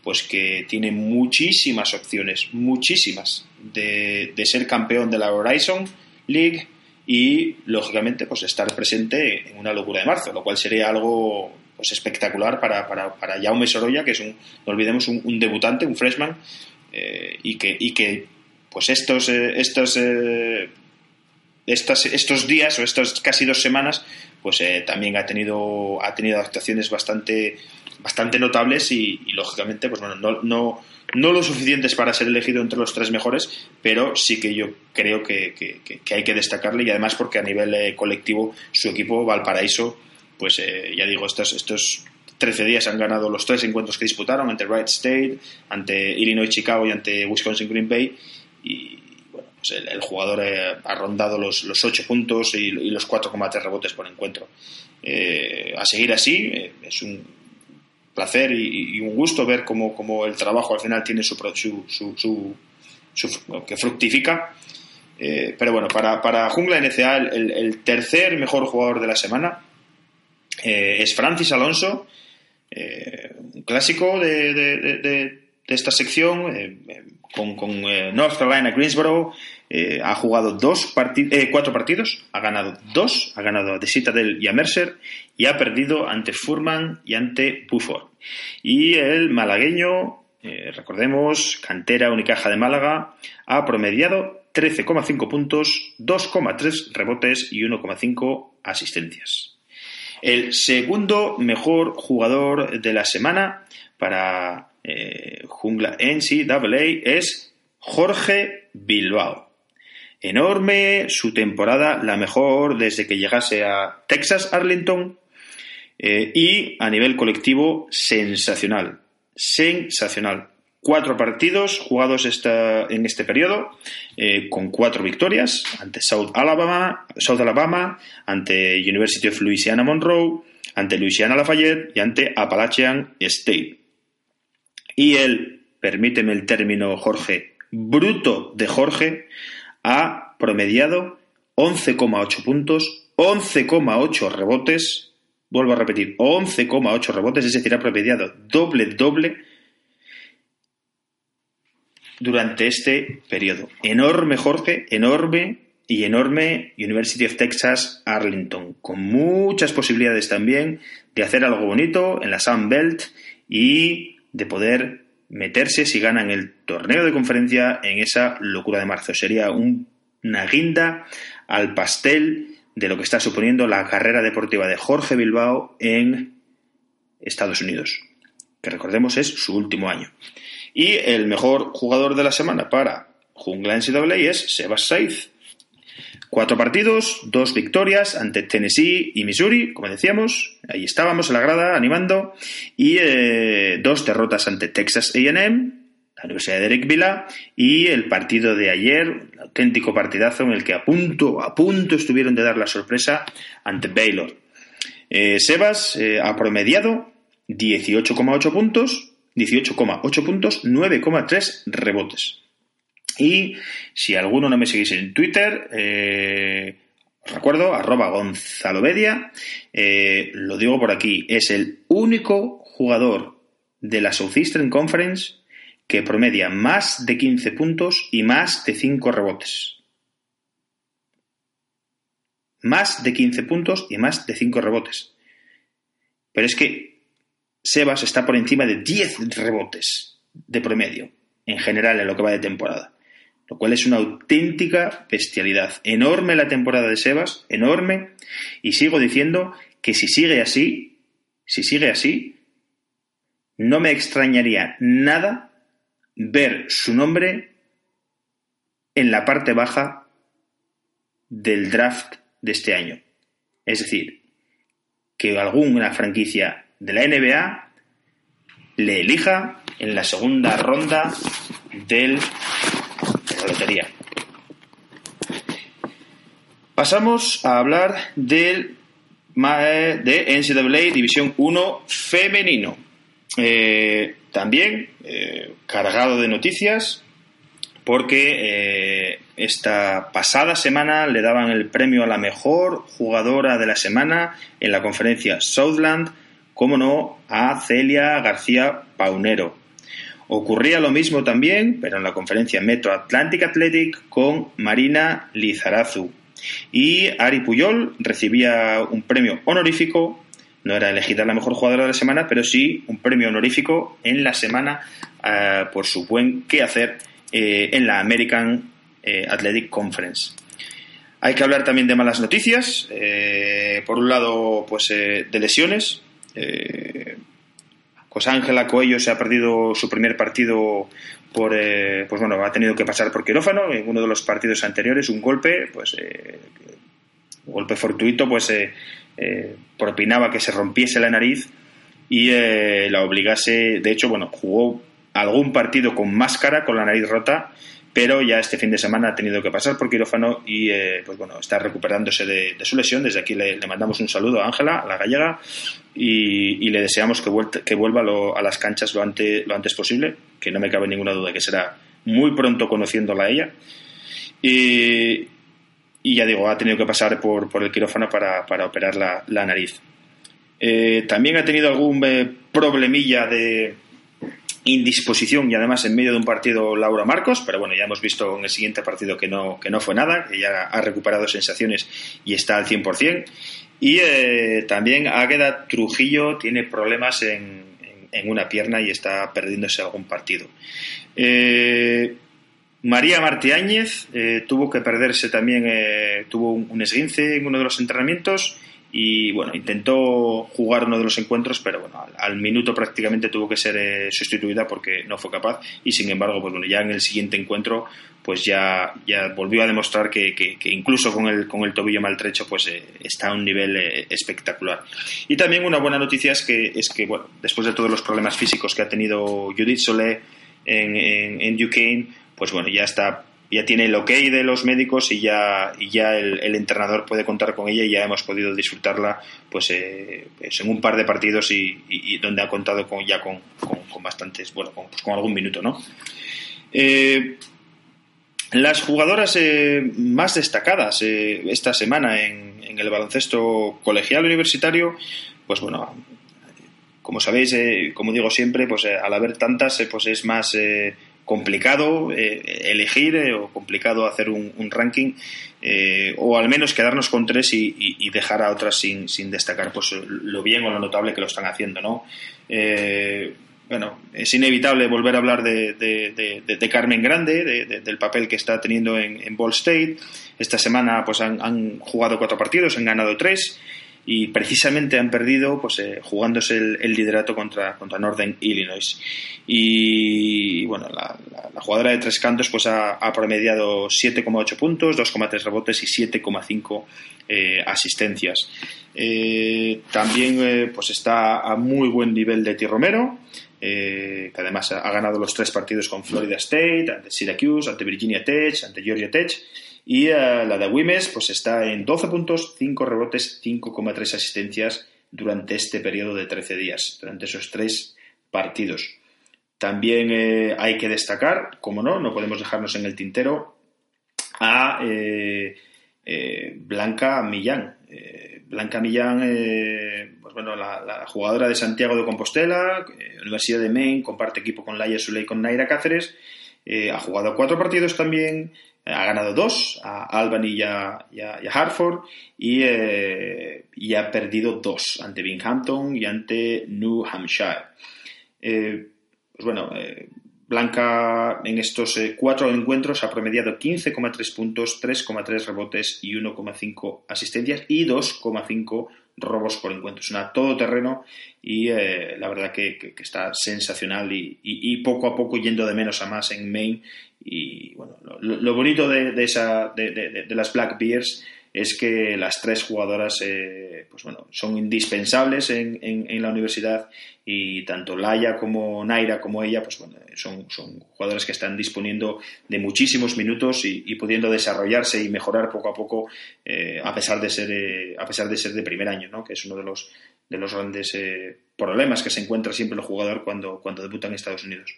pues que tiene muchísimas opciones, muchísimas, de, de, ser campeón de la Horizon League y, lógicamente, pues estar presente en una locura de marzo, lo cual sería algo pues espectacular para, para, para Jaume Sorolla, que es un, no olvidemos, un, debutante, un freshman, eh, y, que, y que pues estos, eh, estos, eh, estos, estos días o estas casi dos semanas, pues también ha tenido, ha tenido actuaciones bastante, bastante notables y, lógicamente, pues bueno, no, no, no lo suficientes para ser elegido entre los tres mejores, pero sí que yo creo que, que, que hay que destacarle y además porque a nivel colectivo su equipo Valparaíso pues eh, ya digo, estos, estos 13 días han ganado los tres encuentros que disputaron ante Wright State, ante Illinois Chicago y ante Wisconsin Green Bay. Y bueno, pues el, jugador eh, ha rondado los, los 8 puntos y, los 4,3 rebotes por encuentro. Eh, a seguir así, es un placer y, un gusto ver cómo, el trabajo al final tiene su, su, su, que fructifica. pero bueno, para, para Jungla NCA, el tercer mejor jugador de la semana eh, es Francis Alonso, eh, un clásico de, esta sección, eh, con, North Carolina Greensboro. ha jugado dos cuatro partidos, ha ganado dos, ha ganado a The Citadel y a Mercer, y ha perdido ante Furman y ante Buford. Y el malagueño, recordemos, cantera Unicaja de Málaga, ha promediado 13,5 puntos, 2,3 rebotes y 1,5 asistencias. El segundo mejor jugador de la semana para eh, Jungla NCAA es Jorge Bilbao. Enorme su temporada, la mejor desde que llegase a Texas Arlington eh, y a nivel colectivo sensacional, sensacional cuatro partidos jugados en este periodo, eh, con cuatro victorias ante South Alabama, South Alabama, ante University of Louisiana Monroe, ante Louisiana Lafayette y ante Appalachian State. y el, permíteme el término Jorge, bruto de Jorge, ha promediado 11,8 puntos, 11,8 rebotes, vuelvo a repetir, 11,8 rebotes, es decir, ha promediado doble doble durante este periodo. Enorme Jorge, enorme y enorme University of Texas Arlington, con muchas posibilidades también de hacer algo bonito en la Sun Belt y de poder meterse si ganan el torneo de conferencia en esa locura de marzo. Sería una guinda al pastel de lo que está suponiendo la carrera deportiva de Jorge Bilbao en Estados Unidos, que recordemos es su último año. Y el mejor jugador de la semana para Jungla NCAA es Sebas Saiz. Cuatro partidos, dos victorias ante Tennessee y Missouri, como decíamos, ahí estábamos en la grada animando, y eh, dos derrotas ante Texas AM, la Universidad de Eric Villa, y el partido de ayer, un auténtico partidazo en el que a punto, a punto estuvieron de dar la sorpresa ante Baylor. Eh, Sebas eh, ha promediado 18,8 puntos, 18,8 puntos, 9,3 rebotes. Y si alguno no me seguís en Twitter, eh, os recuerdo, arroba Gonzalovedia, eh, lo digo por aquí, es el único jugador de la Southeastern Conference que promedia más de 15 puntos y más de 5 rebotes. Más de 15 puntos y más de 5 rebotes. Pero es que Sebas está por encima de 10 rebotes de promedio en general en lo que va de temporada. Lo cual es una auténtica bestialidad. Enorme la temporada de Sebas, enorme. Y sigo diciendo que si sigue así, si sigue así, no me extrañaría nada ver su nombre en la parte baja del draft de este año. Es decir, que alguna franquicia de la NBA le elija en la segunda ronda del, de la lotería. Pasamos a hablar del de NCAA División 1 femenino. Eh, también eh, cargado de noticias porque eh, esta pasada semana le daban el premio a la mejor jugadora de la semana en la conferencia Southland cómo no, a Celia García Paunero. Ocurría lo mismo también, pero en la conferencia Metro Atlantic Athletic con Marina Lizarazu. Y Ari Puyol recibía un premio honorífico, no era elegida la mejor jugadora de la semana, pero sí un premio honorífico en la semana eh, por su buen quehacer eh, en la American eh, Athletic Conference. Hay que hablar también de malas noticias. por un lado, pues de lesiones. Eh, Ángela Coello se ha perdido su primer partido por, eh, pues bueno, ha tenido que pasar por quirófano en uno de los partidos anteriores, un golpe, pues eh, un golpe fortuito, pues eh, propinaba que se rompiese la nariz y la obligase, de hecho, bueno, jugó algún partido con máscara, con la nariz rota, pero ya este fin de semana ha tenido que pasar por quirófano y eh, pues bueno, está recuperándose de, su lesión. Desde aquí le, mandamos un saludo a Ángela, a la gallega, y, le deseamos que, que vuelva a las canchas lo, lo antes posible, que no me cabe ninguna duda que será muy pronto conociéndola a ella. Y, ya digo, ha tenido que pasar por, el quirófano para, operar la, nariz. Eh, también ha tenido algún eh, problemilla de, indisposición y además en medio de un partido Laura Marcos, pero bueno, ya hemos visto en el siguiente partido que no, que no fue nada, que ya ha recuperado sensaciones y está al 100%. Y eh, también Águeda Trujillo tiene problemas en, en, una pierna y está perdiéndose algún partido. Eh, María Martiáñez eh, tuvo que perderse también, tuvo un, un esguince en uno de los entrenamientos y bueno, intentó jugar uno de los encuentros, pero bueno, al, minuto prácticamente tuvo que ser eh, sustituida porque no fue capaz y sin embargo, pues bueno, ya en el siguiente encuentro pues ya, ya volvió a demostrar que, que, incluso con el, con el tobillo maltrecho pues eh, está a un nivel eh, espectacular. Y también una buena noticia es que, es que bueno, después de todos los problemas físicos que ha tenido Judith Solé en, en, en Duquesne, pues bueno, ya está ya tiene el ok de los médicos y ya, y ya el, entrenador puede contar con ella y ya hemos podido disfrutarla pues, eh, pues en un par de partidos y, donde ha contado con, ya con, con, bastantes, bueno, con, pues con, algún minuto, ¿no? Eh, las jugadoras eh, más destacadas esta semana en, en, el baloncesto colegial universitario, pues bueno, como sabéis, como digo siempre, pues al haber tantas, pues es más complicado eh, elegir eh, o complicado hacer un, ranking eh, o al menos quedarnos con tres y, dejar a otras sin, destacar pues lo bien o lo notable que lo están haciendo no bueno es inevitable volver a hablar de, de, Carmen Grande del papel que está teniendo en, en Ball State. Esta semana pues han, han jugado cuatro partidos han ganado tres y precisamente han perdido pues eh, jugándose el, liderato contra, contra Northern Illinois. Y bueno, la, jugadora de tres cantos pues ha, promediado 7,8 puntos, 2,3 rebotes y 7,5 eh, asistencias. Eh, también pues está a muy buen nivel de T. Romero, que además ha ganado los tres partidos con Florida State, ante Syracuse, ante Virginia Tech, ante Georgia Tech y eh, la de Wimes pues está en 12 puntos, 5 rebotes, 5,3 asistencias durante este periodo de 13 días, durante esos tres partidos. También eh, hay que destacar, como no, no podemos dejarnos en el tintero, a eh, Blanca Millán. Blanca Millán, pues bueno, la, jugadora de Santiago de Compostela, Universidad de Maine, comparte equipo con Laia Suley y con Naira Cáceres. ha jugado cuatro partidos también, ha ganado dos, a Albany y a, Hartford, eh, y, ha perdido dos, ante Binghamton y ante New Hampshire. Eh, pues bueno, eh, Blanca en estos cuatro encuentros ha promediado 15,3 puntos, 3,3 rebotes y 1,5 asistencias y 2,5 robos por encuentro. Es una todoterreno y la verdad que, está sensacional y, poco a poco yendo de menos a más en Maine y bueno, lo, bonito de, esa, de, las Black Bears es que las tres jugadoras eh, pues bueno, son indispensables en, en, la universidad y tanto Laia como Naira como ella pues bueno, son, son jugadoras que están disponiendo de muchísimos minutos y, pudiendo desarrollarse y mejorar poco a poco eh, a, pesar de ser, eh, a pesar de ser de primer año, ¿no? que es uno de los, de los grandes problemas que se encuentra siempre el jugador cuando, cuando debuta en Estados Unidos.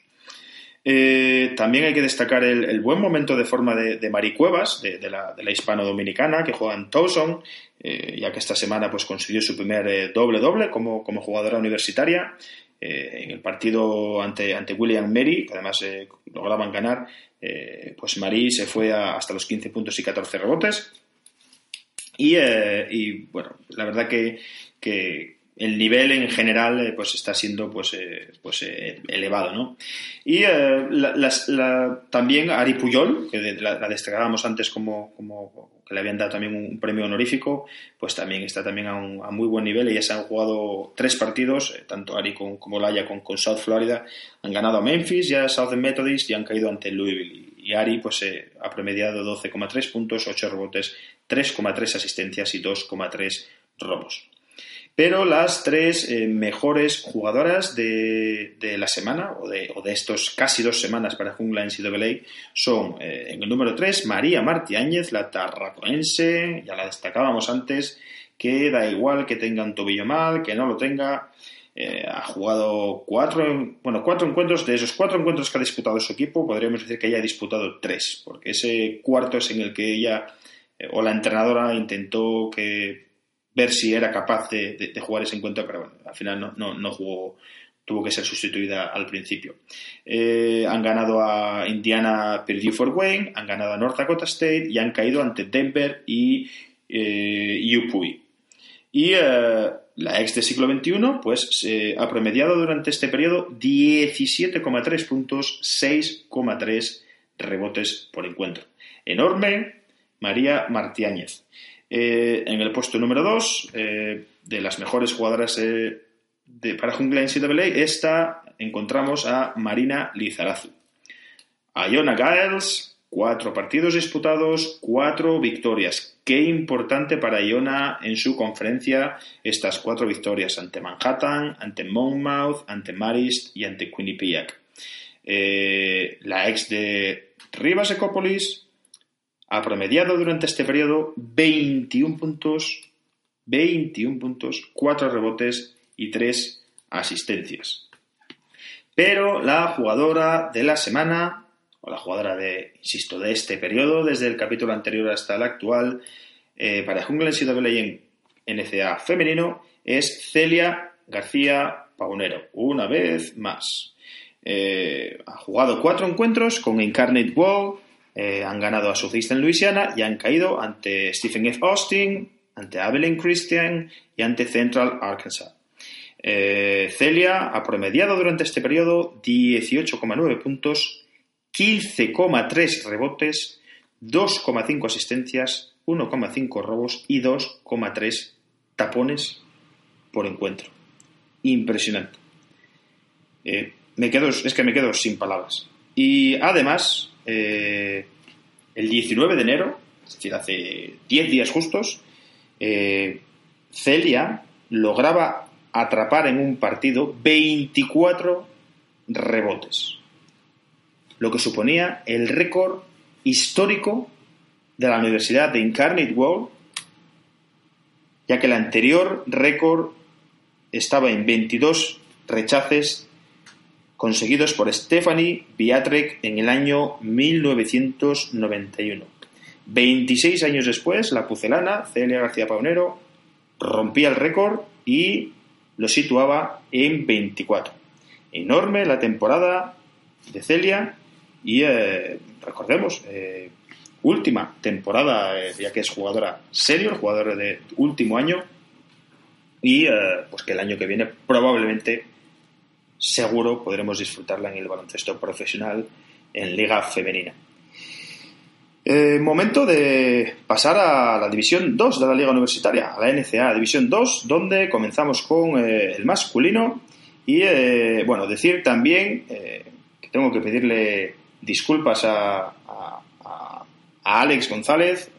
Eh, también hay que destacar el, buen momento de forma de, de Mari Cuevas, de, la, hispano-dominicana, que juega en Towson, eh, ya que esta semana pues, consiguió su primer doble-doble eh, como, jugadora universitaria. en el partido ante, ante William Mary, que además lograban ganar, pues Mari se fue hasta los 15 puntos y 14 rebotes. Y, bueno, la verdad que, el nivel en general eh, pues está siendo pues, eh, pues eh, elevado ¿no? y también Ari Puyol que la, destacábamos antes como, como, que le habían dado también un premio honorífico pues también está también a, un, a muy buen nivel. Ellas han jugado tres partidos tanto Ari como Laia con, con, South Florida. Han ganado a Memphis y a Southern Methodist y han caído ante Louisville. Y, Ari pues ha promediado 12,3 puntos 8 rebotes 3,3 asistencias y 2,3 robos pero las tres eh, mejores jugadoras de, la semana, o de, estos casi dos semanas para Jungla en CWA, son eh, en el número 3 María Martí Áñez, la tarraconense, ya la destacábamos antes, que da igual que tenga un tobillo mal, que no lo tenga. Eh, ha jugado cuatro, bueno, cuatro encuentros. De esos cuatro encuentros que ha disputado su equipo, podríamos decir que ella ha disputado tres, porque ese cuarto es en el que ella o la entrenadora intentó que ver si era capaz de, jugar ese encuentro, pero bueno, al final no, jugó, tuvo que ser sustituida al principio. Eh, han ganado a Indiana Purdue Fort Wayne, han ganado a North Dakota State y han caído ante Denver y eh, Y eh, la ex de siglo XXI, pues se ha promediado durante este periodo 17,3 puntos, 6,3 rebotes por encuentro. Enorme, María Martiáñez. Eh, en el puesto número 2, eh, de las mejores jugadoras eh, de, para jungla en CWA, esta encontramos a Marina Lizarazu. Iona Giles, cuatro partidos disputados, cuatro victorias. Qué importante para Iona en su conferencia estas cuatro victorias ante Manhattan, ante Monmouth, ante Marist y ante Quinnipiac. Eh, la ex de Rivas Ecópolis ha promediado durante este periodo 21 puntos, 21 puntos, 4 rebotes y 3 asistencias. Pero la jugadora de la semana, o la jugadora de, insisto, de este periodo, desde el capítulo anterior hasta el actual, eh, para Jungla NCAA en NCA femenino, es Celia García Paunero, una vez más. Eh, ha jugado cuatro encuentros con Incarnate Wall, eh, han ganado a Southeastern Louisiana y han caído ante Stephen F. Austin, ante Abilene Christian y ante Central Arkansas. Eh, Celia ha promediado durante este periodo 18,9 puntos, 15,3 rebotes, 2,5 asistencias, 1,5 robos y 2,3 tapones por encuentro. Impresionante. Eh, me quedo, es que me quedo sin palabras. Y además, eh, el 19 de enero, es decir, hace 10 días justos, Celia lograba atrapar en un partido 24 rebotes, lo que suponía el récord histórico de la Universidad de Incarnate World, ya que el anterior récord estaba en 22 rechaces conseguidos por Stephanie Biatrek en el año 1991. 26 años después, la pucelana Celia García Paunero rompía el récord y lo situaba en 24. Enorme la temporada de Celia y eh, recordemos, eh, última temporada, eh, ya que es jugadora senior, jugadora de último año y pues que el año que viene probablemente seguro podremos disfrutarla en el baloncesto profesional en liga femenina. Eh, momento de pasar a la División 2 de la Liga Universitaria, a la NCA División 2, donde comenzamos con eh, el masculino. Y eh, bueno, decir también que tengo que pedirle disculpas a, Alex González,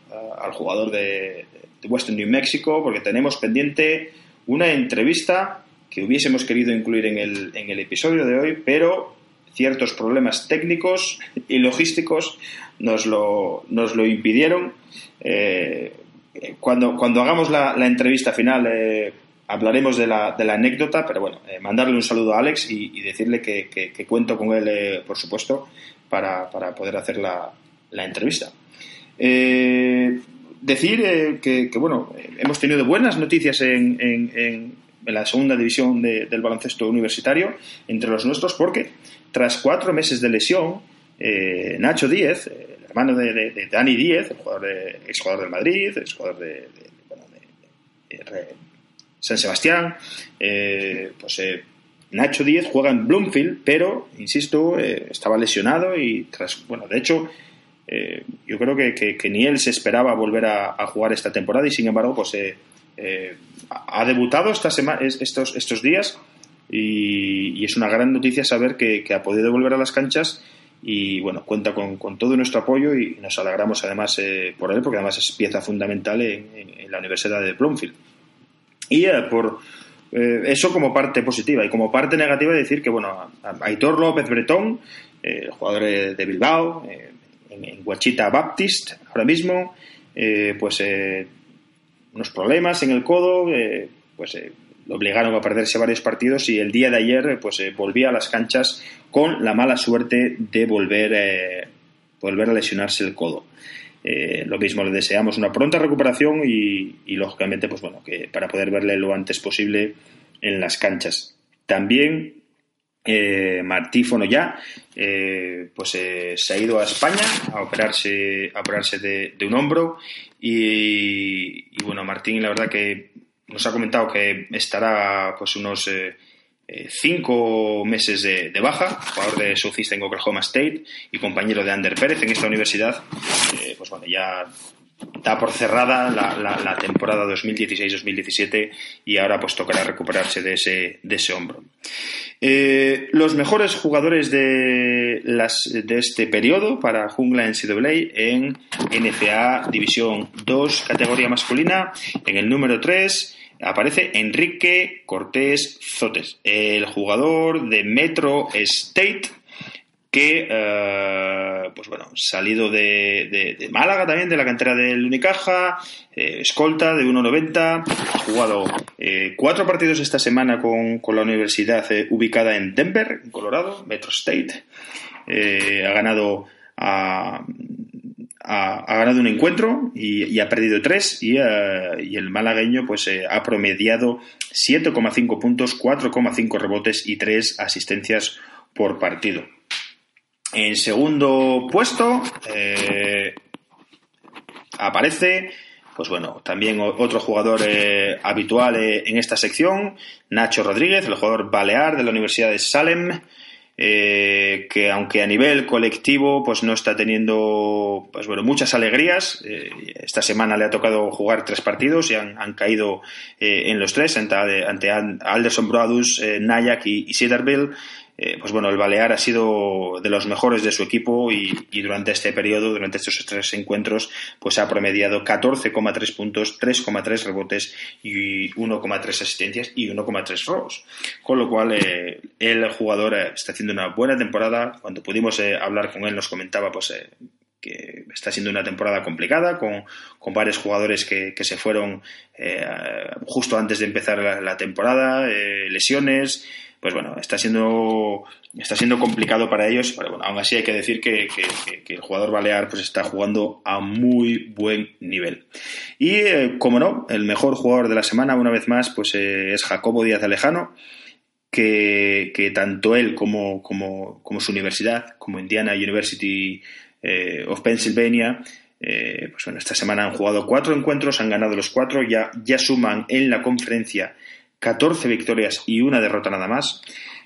al jugador de, de, Western New Mexico, porque tenemos pendiente una entrevista que hubiésemos querido incluir en el, en el episodio de hoy, pero ciertos problemas técnicos y logísticos nos lo, nos lo impidieron. Eh, cuando, cuando hagamos la, entrevista final eh, hablaremos de la, de la, anécdota, pero bueno, eh, mandarle un saludo a Alex y, decirle que, cuento con él, por supuesto, para, poder hacer la, la entrevista. decir que, bueno, hemos tenido buenas noticias en, en, la segunda división del baloncesto universitario entre los nuestros porque tras cuatro meses de lesión, Nacho Díez, hermano de, Dani Díez, el jugador de, exjugador del Madrid, exjugador de, de, San Sebastián, eh, pues eh, Nacho Díez juega en Bloomfield, pero, insisto, eh, estaba lesionado y tras, bueno, de hecho, yo creo que, ni él se esperaba volver a, jugar esta temporada y sin embargo, pues ha debutado esta semana, estos, estos días y, es una gran noticia saber que, que ha podido volver a las canchas y bueno, cuenta con, todo nuestro apoyo y nos alegramos además eh, por él porque además es pieza fundamental en, la Universidad de Plumfield. Y eh, por eh, eso como parte positiva y como parte negativa decir que bueno, Aitor López Bretón, el jugador de Bilbao, en, Huachita Baptist ahora mismo, pues unos problemas en el codo, pues lo obligaron a perderse varios partidos y el día de ayer pues volvía a las canchas con la mala suerte de volver, eh, volver a lesionarse el codo. Eh, lo mismo, le deseamos una pronta recuperación y, lógicamente, pues bueno, que para poder verle lo antes posible en las canchas. También eh, Martífono ya, pues se ha ido a España a operarse, a operarse de, un hombro y, bueno, Martín la verdad que nos ha comentado que estará pues unos eh, cinco meses de, baja, jugador de Southeast en Oklahoma State y compañero de Ander Pérez en esta universidad, eh, pues bueno, ya da por cerrada la, temporada 2016-2017 y ahora pues tocará recuperarse de ese, de ese hombro. Eh, los mejores jugadores de, las, de este periodo para Jungla NCAA en NCA División 2, categoría masculina, en el número 3, aparece Enrique Cortés Zotes, el jugador de Metro State, que, eh, pues bueno, salido de, Málaga también, de la cantera del Unicaja, eh, escolta de 1.90, ha jugado eh, cuatro partidos esta semana con, la universidad ubicada en Denver, en Colorado, Metro State. ha ganado ha, ganado un encuentro y, ha perdido tres y, y el malagueño pues ha promediado 7,5 puntos, 4,5 rebotes y 3 asistencias por partido. En segundo puesto eh, aparece, pues bueno, también otro jugador eh, habitual eh, en esta sección, Nacho Rodríguez, el jugador balear de la Universidad de Salem, que aunque a nivel colectivo pues no está teniendo pues bueno muchas alegrías esta semana le ha tocado jugar tres partidos y han, caído en los tres ante, ante Alderson Broadus, Nayak y, y Cedarville eh, pues bueno, el Balear ha sido de los mejores de su equipo y, durante este periodo, durante estos tres encuentros, pues ha promediado 14,3 puntos, 3,3 rebotes y 1,3 asistencias y 1,3 robos. Con lo cual, eh, el jugador eh, está haciendo una buena temporada. Cuando pudimos hablar con él, nos comentaba pues que está siendo una temporada complicada, con, varios jugadores que, se fueron justo antes de empezar la temporada, lesiones, pues bueno, está siendo, está siendo complicado para ellos, pero bueno, aún así hay que decir que, el jugador balear pues está jugando a muy buen nivel. Y, eh, como no, el mejor jugador de la semana, una vez más, pues eh, es Jacobo Díaz Alejano, que, tanto él como, como, su universidad, como Indiana University eh, of Pennsylvania, pues bueno, esta semana han jugado cuatro encuentros, han ganado los cuatro, ya, ya suman en la conferencia 14 victorias y una derrota nada más.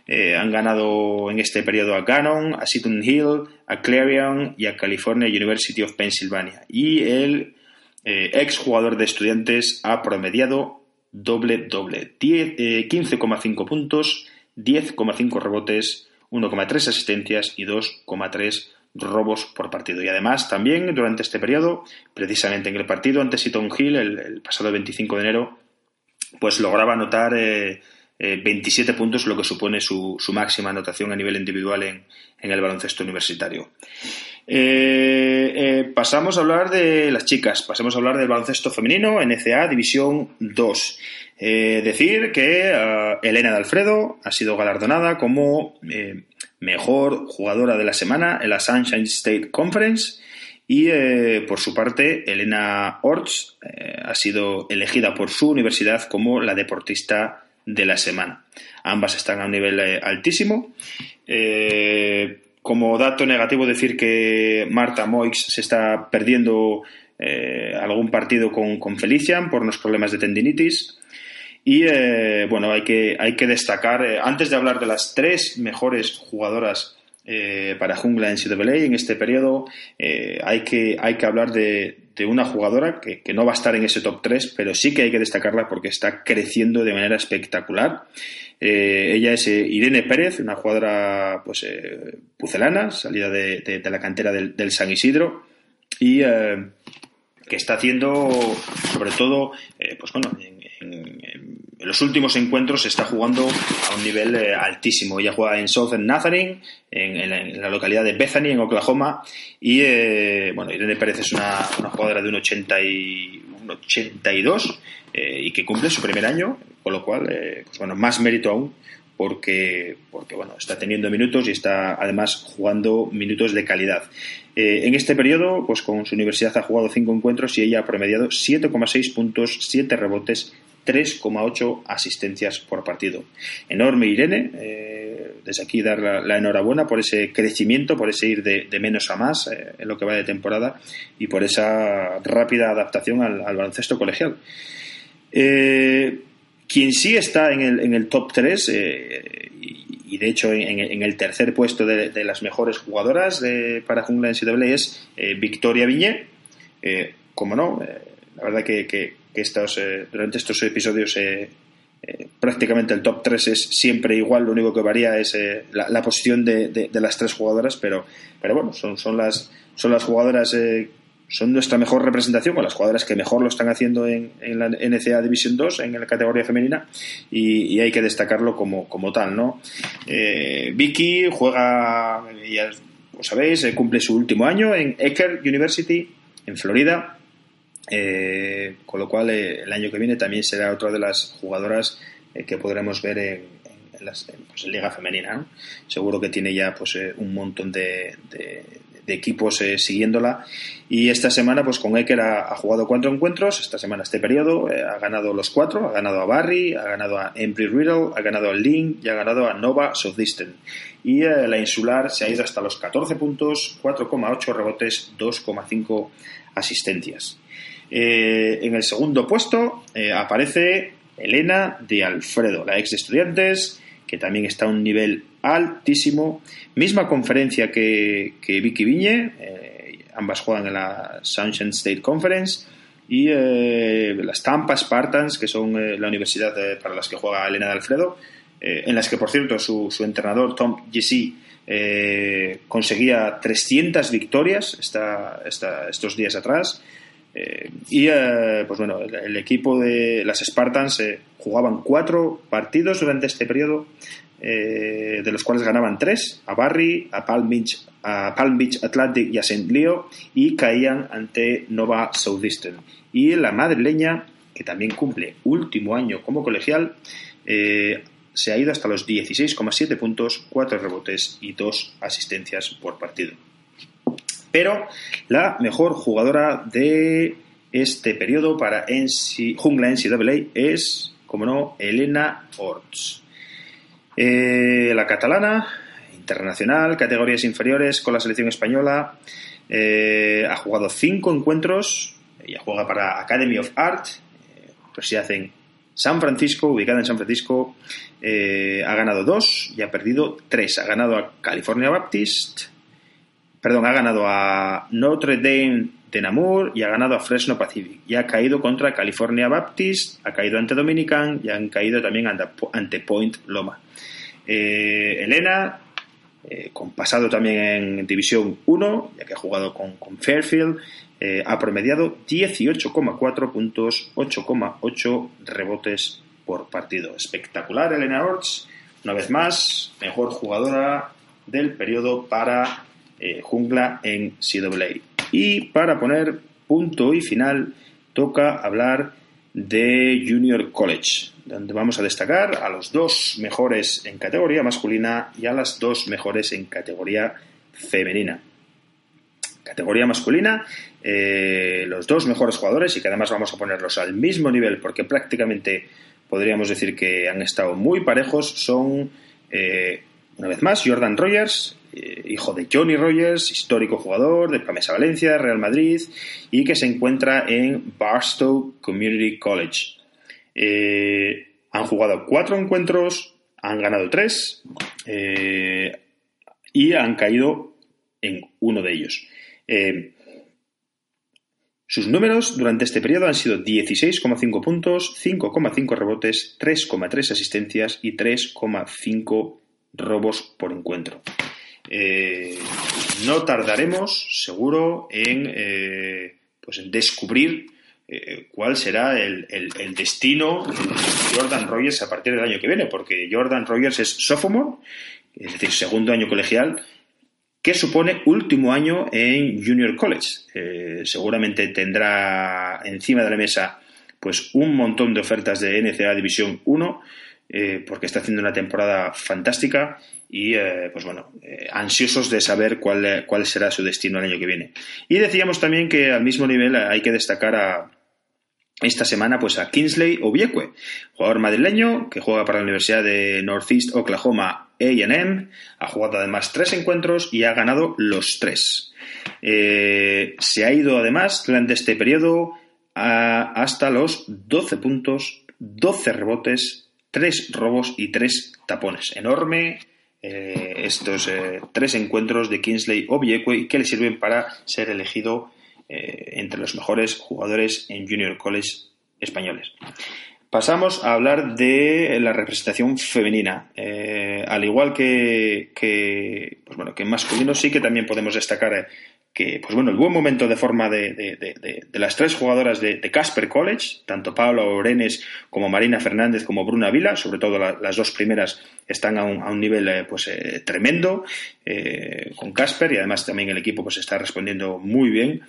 Eh, han ganado en este periodo a Gannon, a Seton Hill, a Clarion y a California University of Pennsylvania. Y el eh, ex jugador de estudiantes ha promediado doble-doble. 15,5 eh, puntos, 10,5 rebotes, 1,3 asistencias y 2,3 robos por partido. Y además, también durante este periodo, precisamente en el partido ante Seton Hill, el pasado 25 de enero, pues lograba anotar 27 eh, eh, puntos, lo que supone su, máxima anotación a nivel individual en, el baloncesto universitario. Eh, pasamos a hablar de las chicas, pasamos a hablar del baloncesto femenino, NCA División 2. decir que Elena de Alfredo ha sido galardonada como mejor jugadora de la semana en la Sunshine State Conference y eh, por su parte, Elena Orts eh, ha sido elegida por su universidad como la deportista de la semana. Ambas están a un nivel eh, altísimo. como dato negativo, decir que Marta Moix se está perdiendo algún partido con, con, Felician por unos problemas de tendinitis. Y bueno, hay que, hay que destacar, antes de hablar de las tres mejores jugadoras eh, para Jungla en CWA en este periodo eh, hay, que, hay que hablar de, una jugadora que, no va a estar en ese top 3, pero sí que hay que destacarla porque está creciendo de manera espectacular. Eh, ella es Irene Pérez, una jugadora pues, pucelana, salida de, la cantera del, San Isidro y que está haciendo, sobre todo, pues bueno, en, los últimos encuentros se está jugando a un nivel eh, altísimo. Ella juega en Southern Nazarene, en, la, localidad de Bethany, en Oklahoma. Y eh, bueno, Irene Pérez es una, jugadora de un, 80 y, 82 eh, y que cumple su primer año, con lo cual, pues bueno, más mérito aún porque, porque bueno, está teniendo minutos y está además jugando minutos de calidad. en este periodo, pues con su universidad ha jugado cinco encuentros y ella ha promediado 7,6 puntos, 7 rebotes, 3,8 asistencias por partido. Enorme Irene, eh, desde aquí dar la, enhorabuena por ese crecimiento, por ese ir de, menos a más eh, en lo que va de temporada y por esa rápida adaptación al, baloncesto colegial. Eh, quien sí está en el, top 3 y, de hecho en, el tercer puesto de, las mejores jugadoras para Jungla NCAA es Victoria Viñé. como no, la verdad que estos, eh, durante estos episodios eh, eh, prácticamente el top 3 es siempre igual, lo único que varía es la, posición de, las tres jugadoras, pero, pero bueno, son, son, las, son las jugadoras son nuestra mejor representación, con las jugadoras que mejor lo están haciendo en, la NCA División 2, en la categoría femenina, y, hay que destacarlo como, como tal, ¿no? Eh, Vicky juega, ya lo sabéis, eh, cumple su último año en Ecker University, en Florida, eh, con lo cual el año que viene también será otra de las jugadoras que podremos ver en, en, pues, Liga Femenina. Seguro que tiene ya pues, un montón de, de equipos eh, siguiéndola. Y esta semana, pues con Eker ha, jugado cuatro encuentros. Esta semana, este periodo, eh, ha ganado los cuatro. Ha ganado a Barry, ha ganado a Embry Riddle, ha ganado a Link y ha ganado a Nova Southeastern. Y eh, la insular se ha ido hasta los 14 puntos, 4,8 rebotes, 2,5 asistencias. En el segundo puesto aparece Elena de Alfredo, la ex de estudiantes, que también está a un nivel altísimo. Misma conferencia que, Vicky Viñe, eh, ambas juegan en la Sunshine State Conference. Y eh, las Tampa Spartans, que son eh, la universidad para las que juega Elena de Alfredo, en las que, por cierto, su, entrenador Tom Jessie conseguía 300 victorias estos días atrás. Y pues bueno, el, equipo de las Spartans jugaban cuatro partidos durante este periodo eh, de los cuales ganaban tres, a Barry, a Palm Beach, a Palm Beach Atlantic y a St. Leo, y caían ante Nova Southeastern. Y la madrileña, que también cumple último año como colegial, eh, se ha ido hasta los 16,7 puntos, 4 rebotes y 2 asistencias por partido. Pero la mejor jugadora de este periodo para NC, Jungla NCAA es, como no, Elena Orts. Eh, la catalana, internacional, categorías inferiores con la selección española. Eh, ha jugado cinco encuentros. Ella juega para Academy of Art. Eh, hace en San Francisco, ubicada en San Francisco. ha ganado dos y ha perdido tres. Ha ganado a California Baptist. Perdón, ha ganado a Notre Dame de Namur y ha ganado a Fresno Pacific. Y ha caído contra California Baptist, ha caído ante Dominican y han caído también ante Point Loma. Eh, Elena, eh, con pasado también en División 1, ya que ha jugado con, Fairfield, eh, ha promediado 18,4 puntos, 8,8 rebotes por partido. Espectacular Elena Orts, una vez más, mejor jugadora del periodo para Jungla en CWA. Y para poner punto y final, toca hablar de Junior College, donde vamos a destacar a los dos mejores en categoría masculina y a las dos mejores en categoría femenina. Categoría masculina, eh, los dos mejores jugadores y que además vamos a ponerlos al mismo nivel porque prácticamente podríamos decir que han estado muy parejos son, eh, una vez más, Jordan Rogers, eh, hijo de Johnny Rogers, histórico jugador de Pamesa Valencia, Real Madrid, y que se encuentra en Barstow Community College. Eh, han jugado cuatro encuentros, han ganado tres eh, y han caído en uno de ellos. sus números durante este periodo han sido 16,5 puntos, 5,5 rebotes, 3,3 asistencias y 3,5 robos por encuentro. Eh, no tardaremos, seguro, en, eh, pues en descubrir eh, cuál será el, destino de Jordan Rogers a partir del año que viene, porque Jordan Rogers es sophomore, es decir, segundo año colegial, que supone último año en Junior College. seguramente tendrá encima de la mesa pues un montón de ofertas de NCAA División 1, porque está haciendo una temporada fantástica y eh, pues bueno, eh, ansiosos de saber cuál, cuál será su destino el año que viene. Y decíamos también que al mismo nivel hay que destacar a, esta semana pues a Kingsley Obiekwe, jugador madrileño que juega para la Universidad de Northeast Oklahoma AM, ha jugado además tres encuentros y ha ganado los tres. Eh, se ha ido además durante este periodo hasta los 12 puntos, 12 rebotes, 3 robos y 3 tapones. Enorme eh, estos eh, tres encuentros de Kingsley Obiekwe que le sirven para ser elegido eh, entre los mejores jugadores en Junior College españoles. Pasamos a hablar de la representación femenina. al igual que, que, pues bueno, que masculino sí que también podemos destacar que, pues bueno, el buen momento de forma de, las tres jugadoras de Casper College, tanto Paula Orenes como Marina Fernández como Bruna Vila, sobre todo las dos primeras están a un, nivel eh, pues eh, tremendo eh, con Casper y además también el equipo pues está respondiendo muy bien.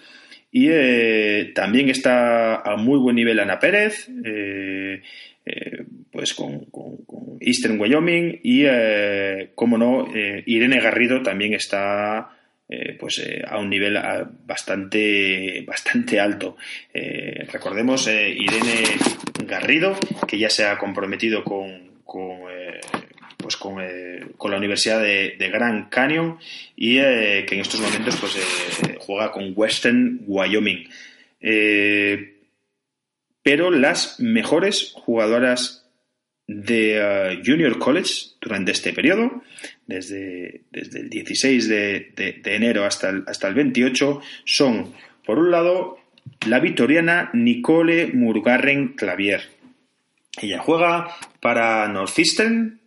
Y también está a muy buen nivel Ana Pérez, pues con, Eastern Wyoming y, como no, Irene Garrido también está eh, pues eh, a un nivel ah, bastante, bastante alto. Eh, recordemos Irene Garrido, que ya se ha comprometido con, con pues con, la Universidad de, Grand Canyon y que en estos momentos pues, juega con Western Wyoming. pero las mejores jugadoras de Junior College durante este periodo desde, desde el 16 de, enero hasta el, hasta el 28 son, por un lado, la victoriana Nicole Murgarren Clavier. Ella juega para Northeastern,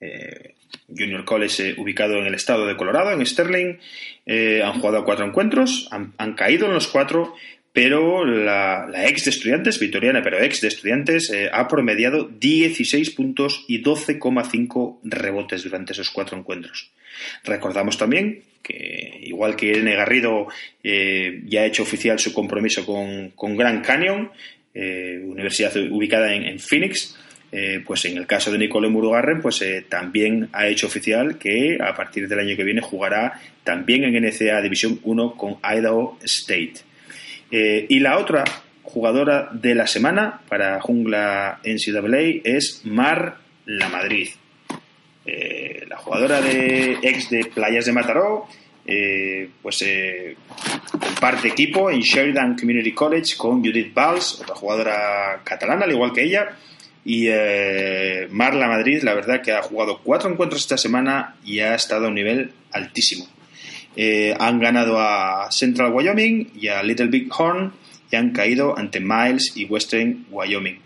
eh, Junior College eh, ubicado en el estado de Colorado, en Sterling. Eh, han jugado cuatro encuentros, han, caído en los cuatro pero la, ex de estudiantes, victoriana, pero ex de estudiantes, eh, ha promediado 16 puntos y 12,5 rebotes durante esos cuatro encuentros. Recordamos también que, igual que Irene Garrido eh, ya ha hecho oficial su compromiso con, con Grand Canyon, eh, universidad ubicada en, Phoenix, pues en el caso de Nicole Murugarren, pues también ha hecho oficial que a partir del año que viene jugará también en NCAA División 1 con Idaho State. Eh, y la otra jugadora de la semana para Jungla NCAA es Mar La Madrid. Eh, la jugadora de ex de Playas de Mataró, eh, pues comparte equipo en Sheridan Community College con Judith Valls, otra jugadora catalana, al igual que ella. Y Mar La Madrid, la verdad que ha jugado cuatro encuentros esta semana y ha estado a un nivel altísimo. Eh, han ganado a Central Wyoming y a Little Big Horn y han caído ante Miles y Western Wyoming.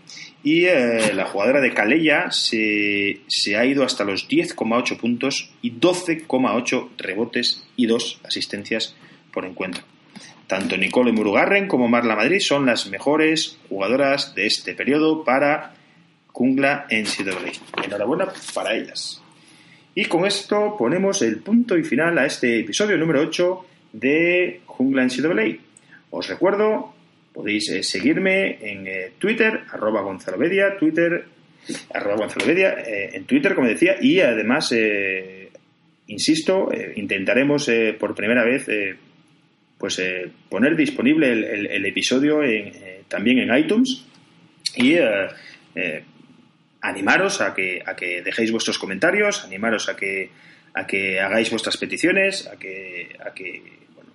Y eh, la jugadora de Calella se, ha ido hasta los 10,8 puntos y 12,8 rebotes y 2 asistencias por encuentro. Tanto Nicole Murugarren como Marla Madrid son las mejores jugadoras de este periodo para Jungla NCAA. Enhorabuena para ellas. Y con esto ponemos el punto y final a este episodio número 8 de Jungla NCAA. Os recuerdo, podéis eh, seguirme en eh, Twitter, arroba Gonzalovedia, Twitter, arroba Gonzalovedia, eh, en Twitter, como decía, y además, insisto, intentaremos por primera vez pues poner disponible el, episodio también en iTunes y animaros a que, a que dejéis vuestros comentarios, animaros a que, a que hagáis vuestras peticiones, a que, a que bueno,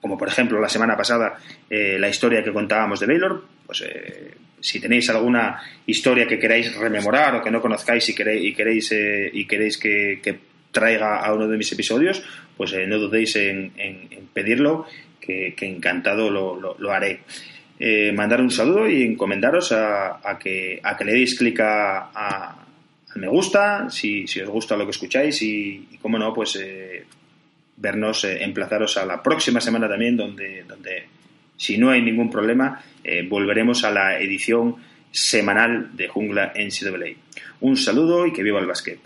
como por ejemplo la semana pasada eh, la historia que contábamos de Baylor, pues eh, si tenéis alguna historia que queráis rememorar o que no conozcáis y queréis, y queréis, eh, y queréis que, traiga a uno de mis episodios, pues no dudéis en, pedirlo, que, encantado lo haré. Eh, mandar un saludo y encomendaros a, que, a que le deis clic a, me gusta, si, os gusta lo que escucháis y, como no, pues eh, vernos, eh, emplazaros a la próxima semana también, donde, donde si no hay ningún problema, volveremos a la edición semanal de Jungla NCAA. Un saludo y que viva el básquet.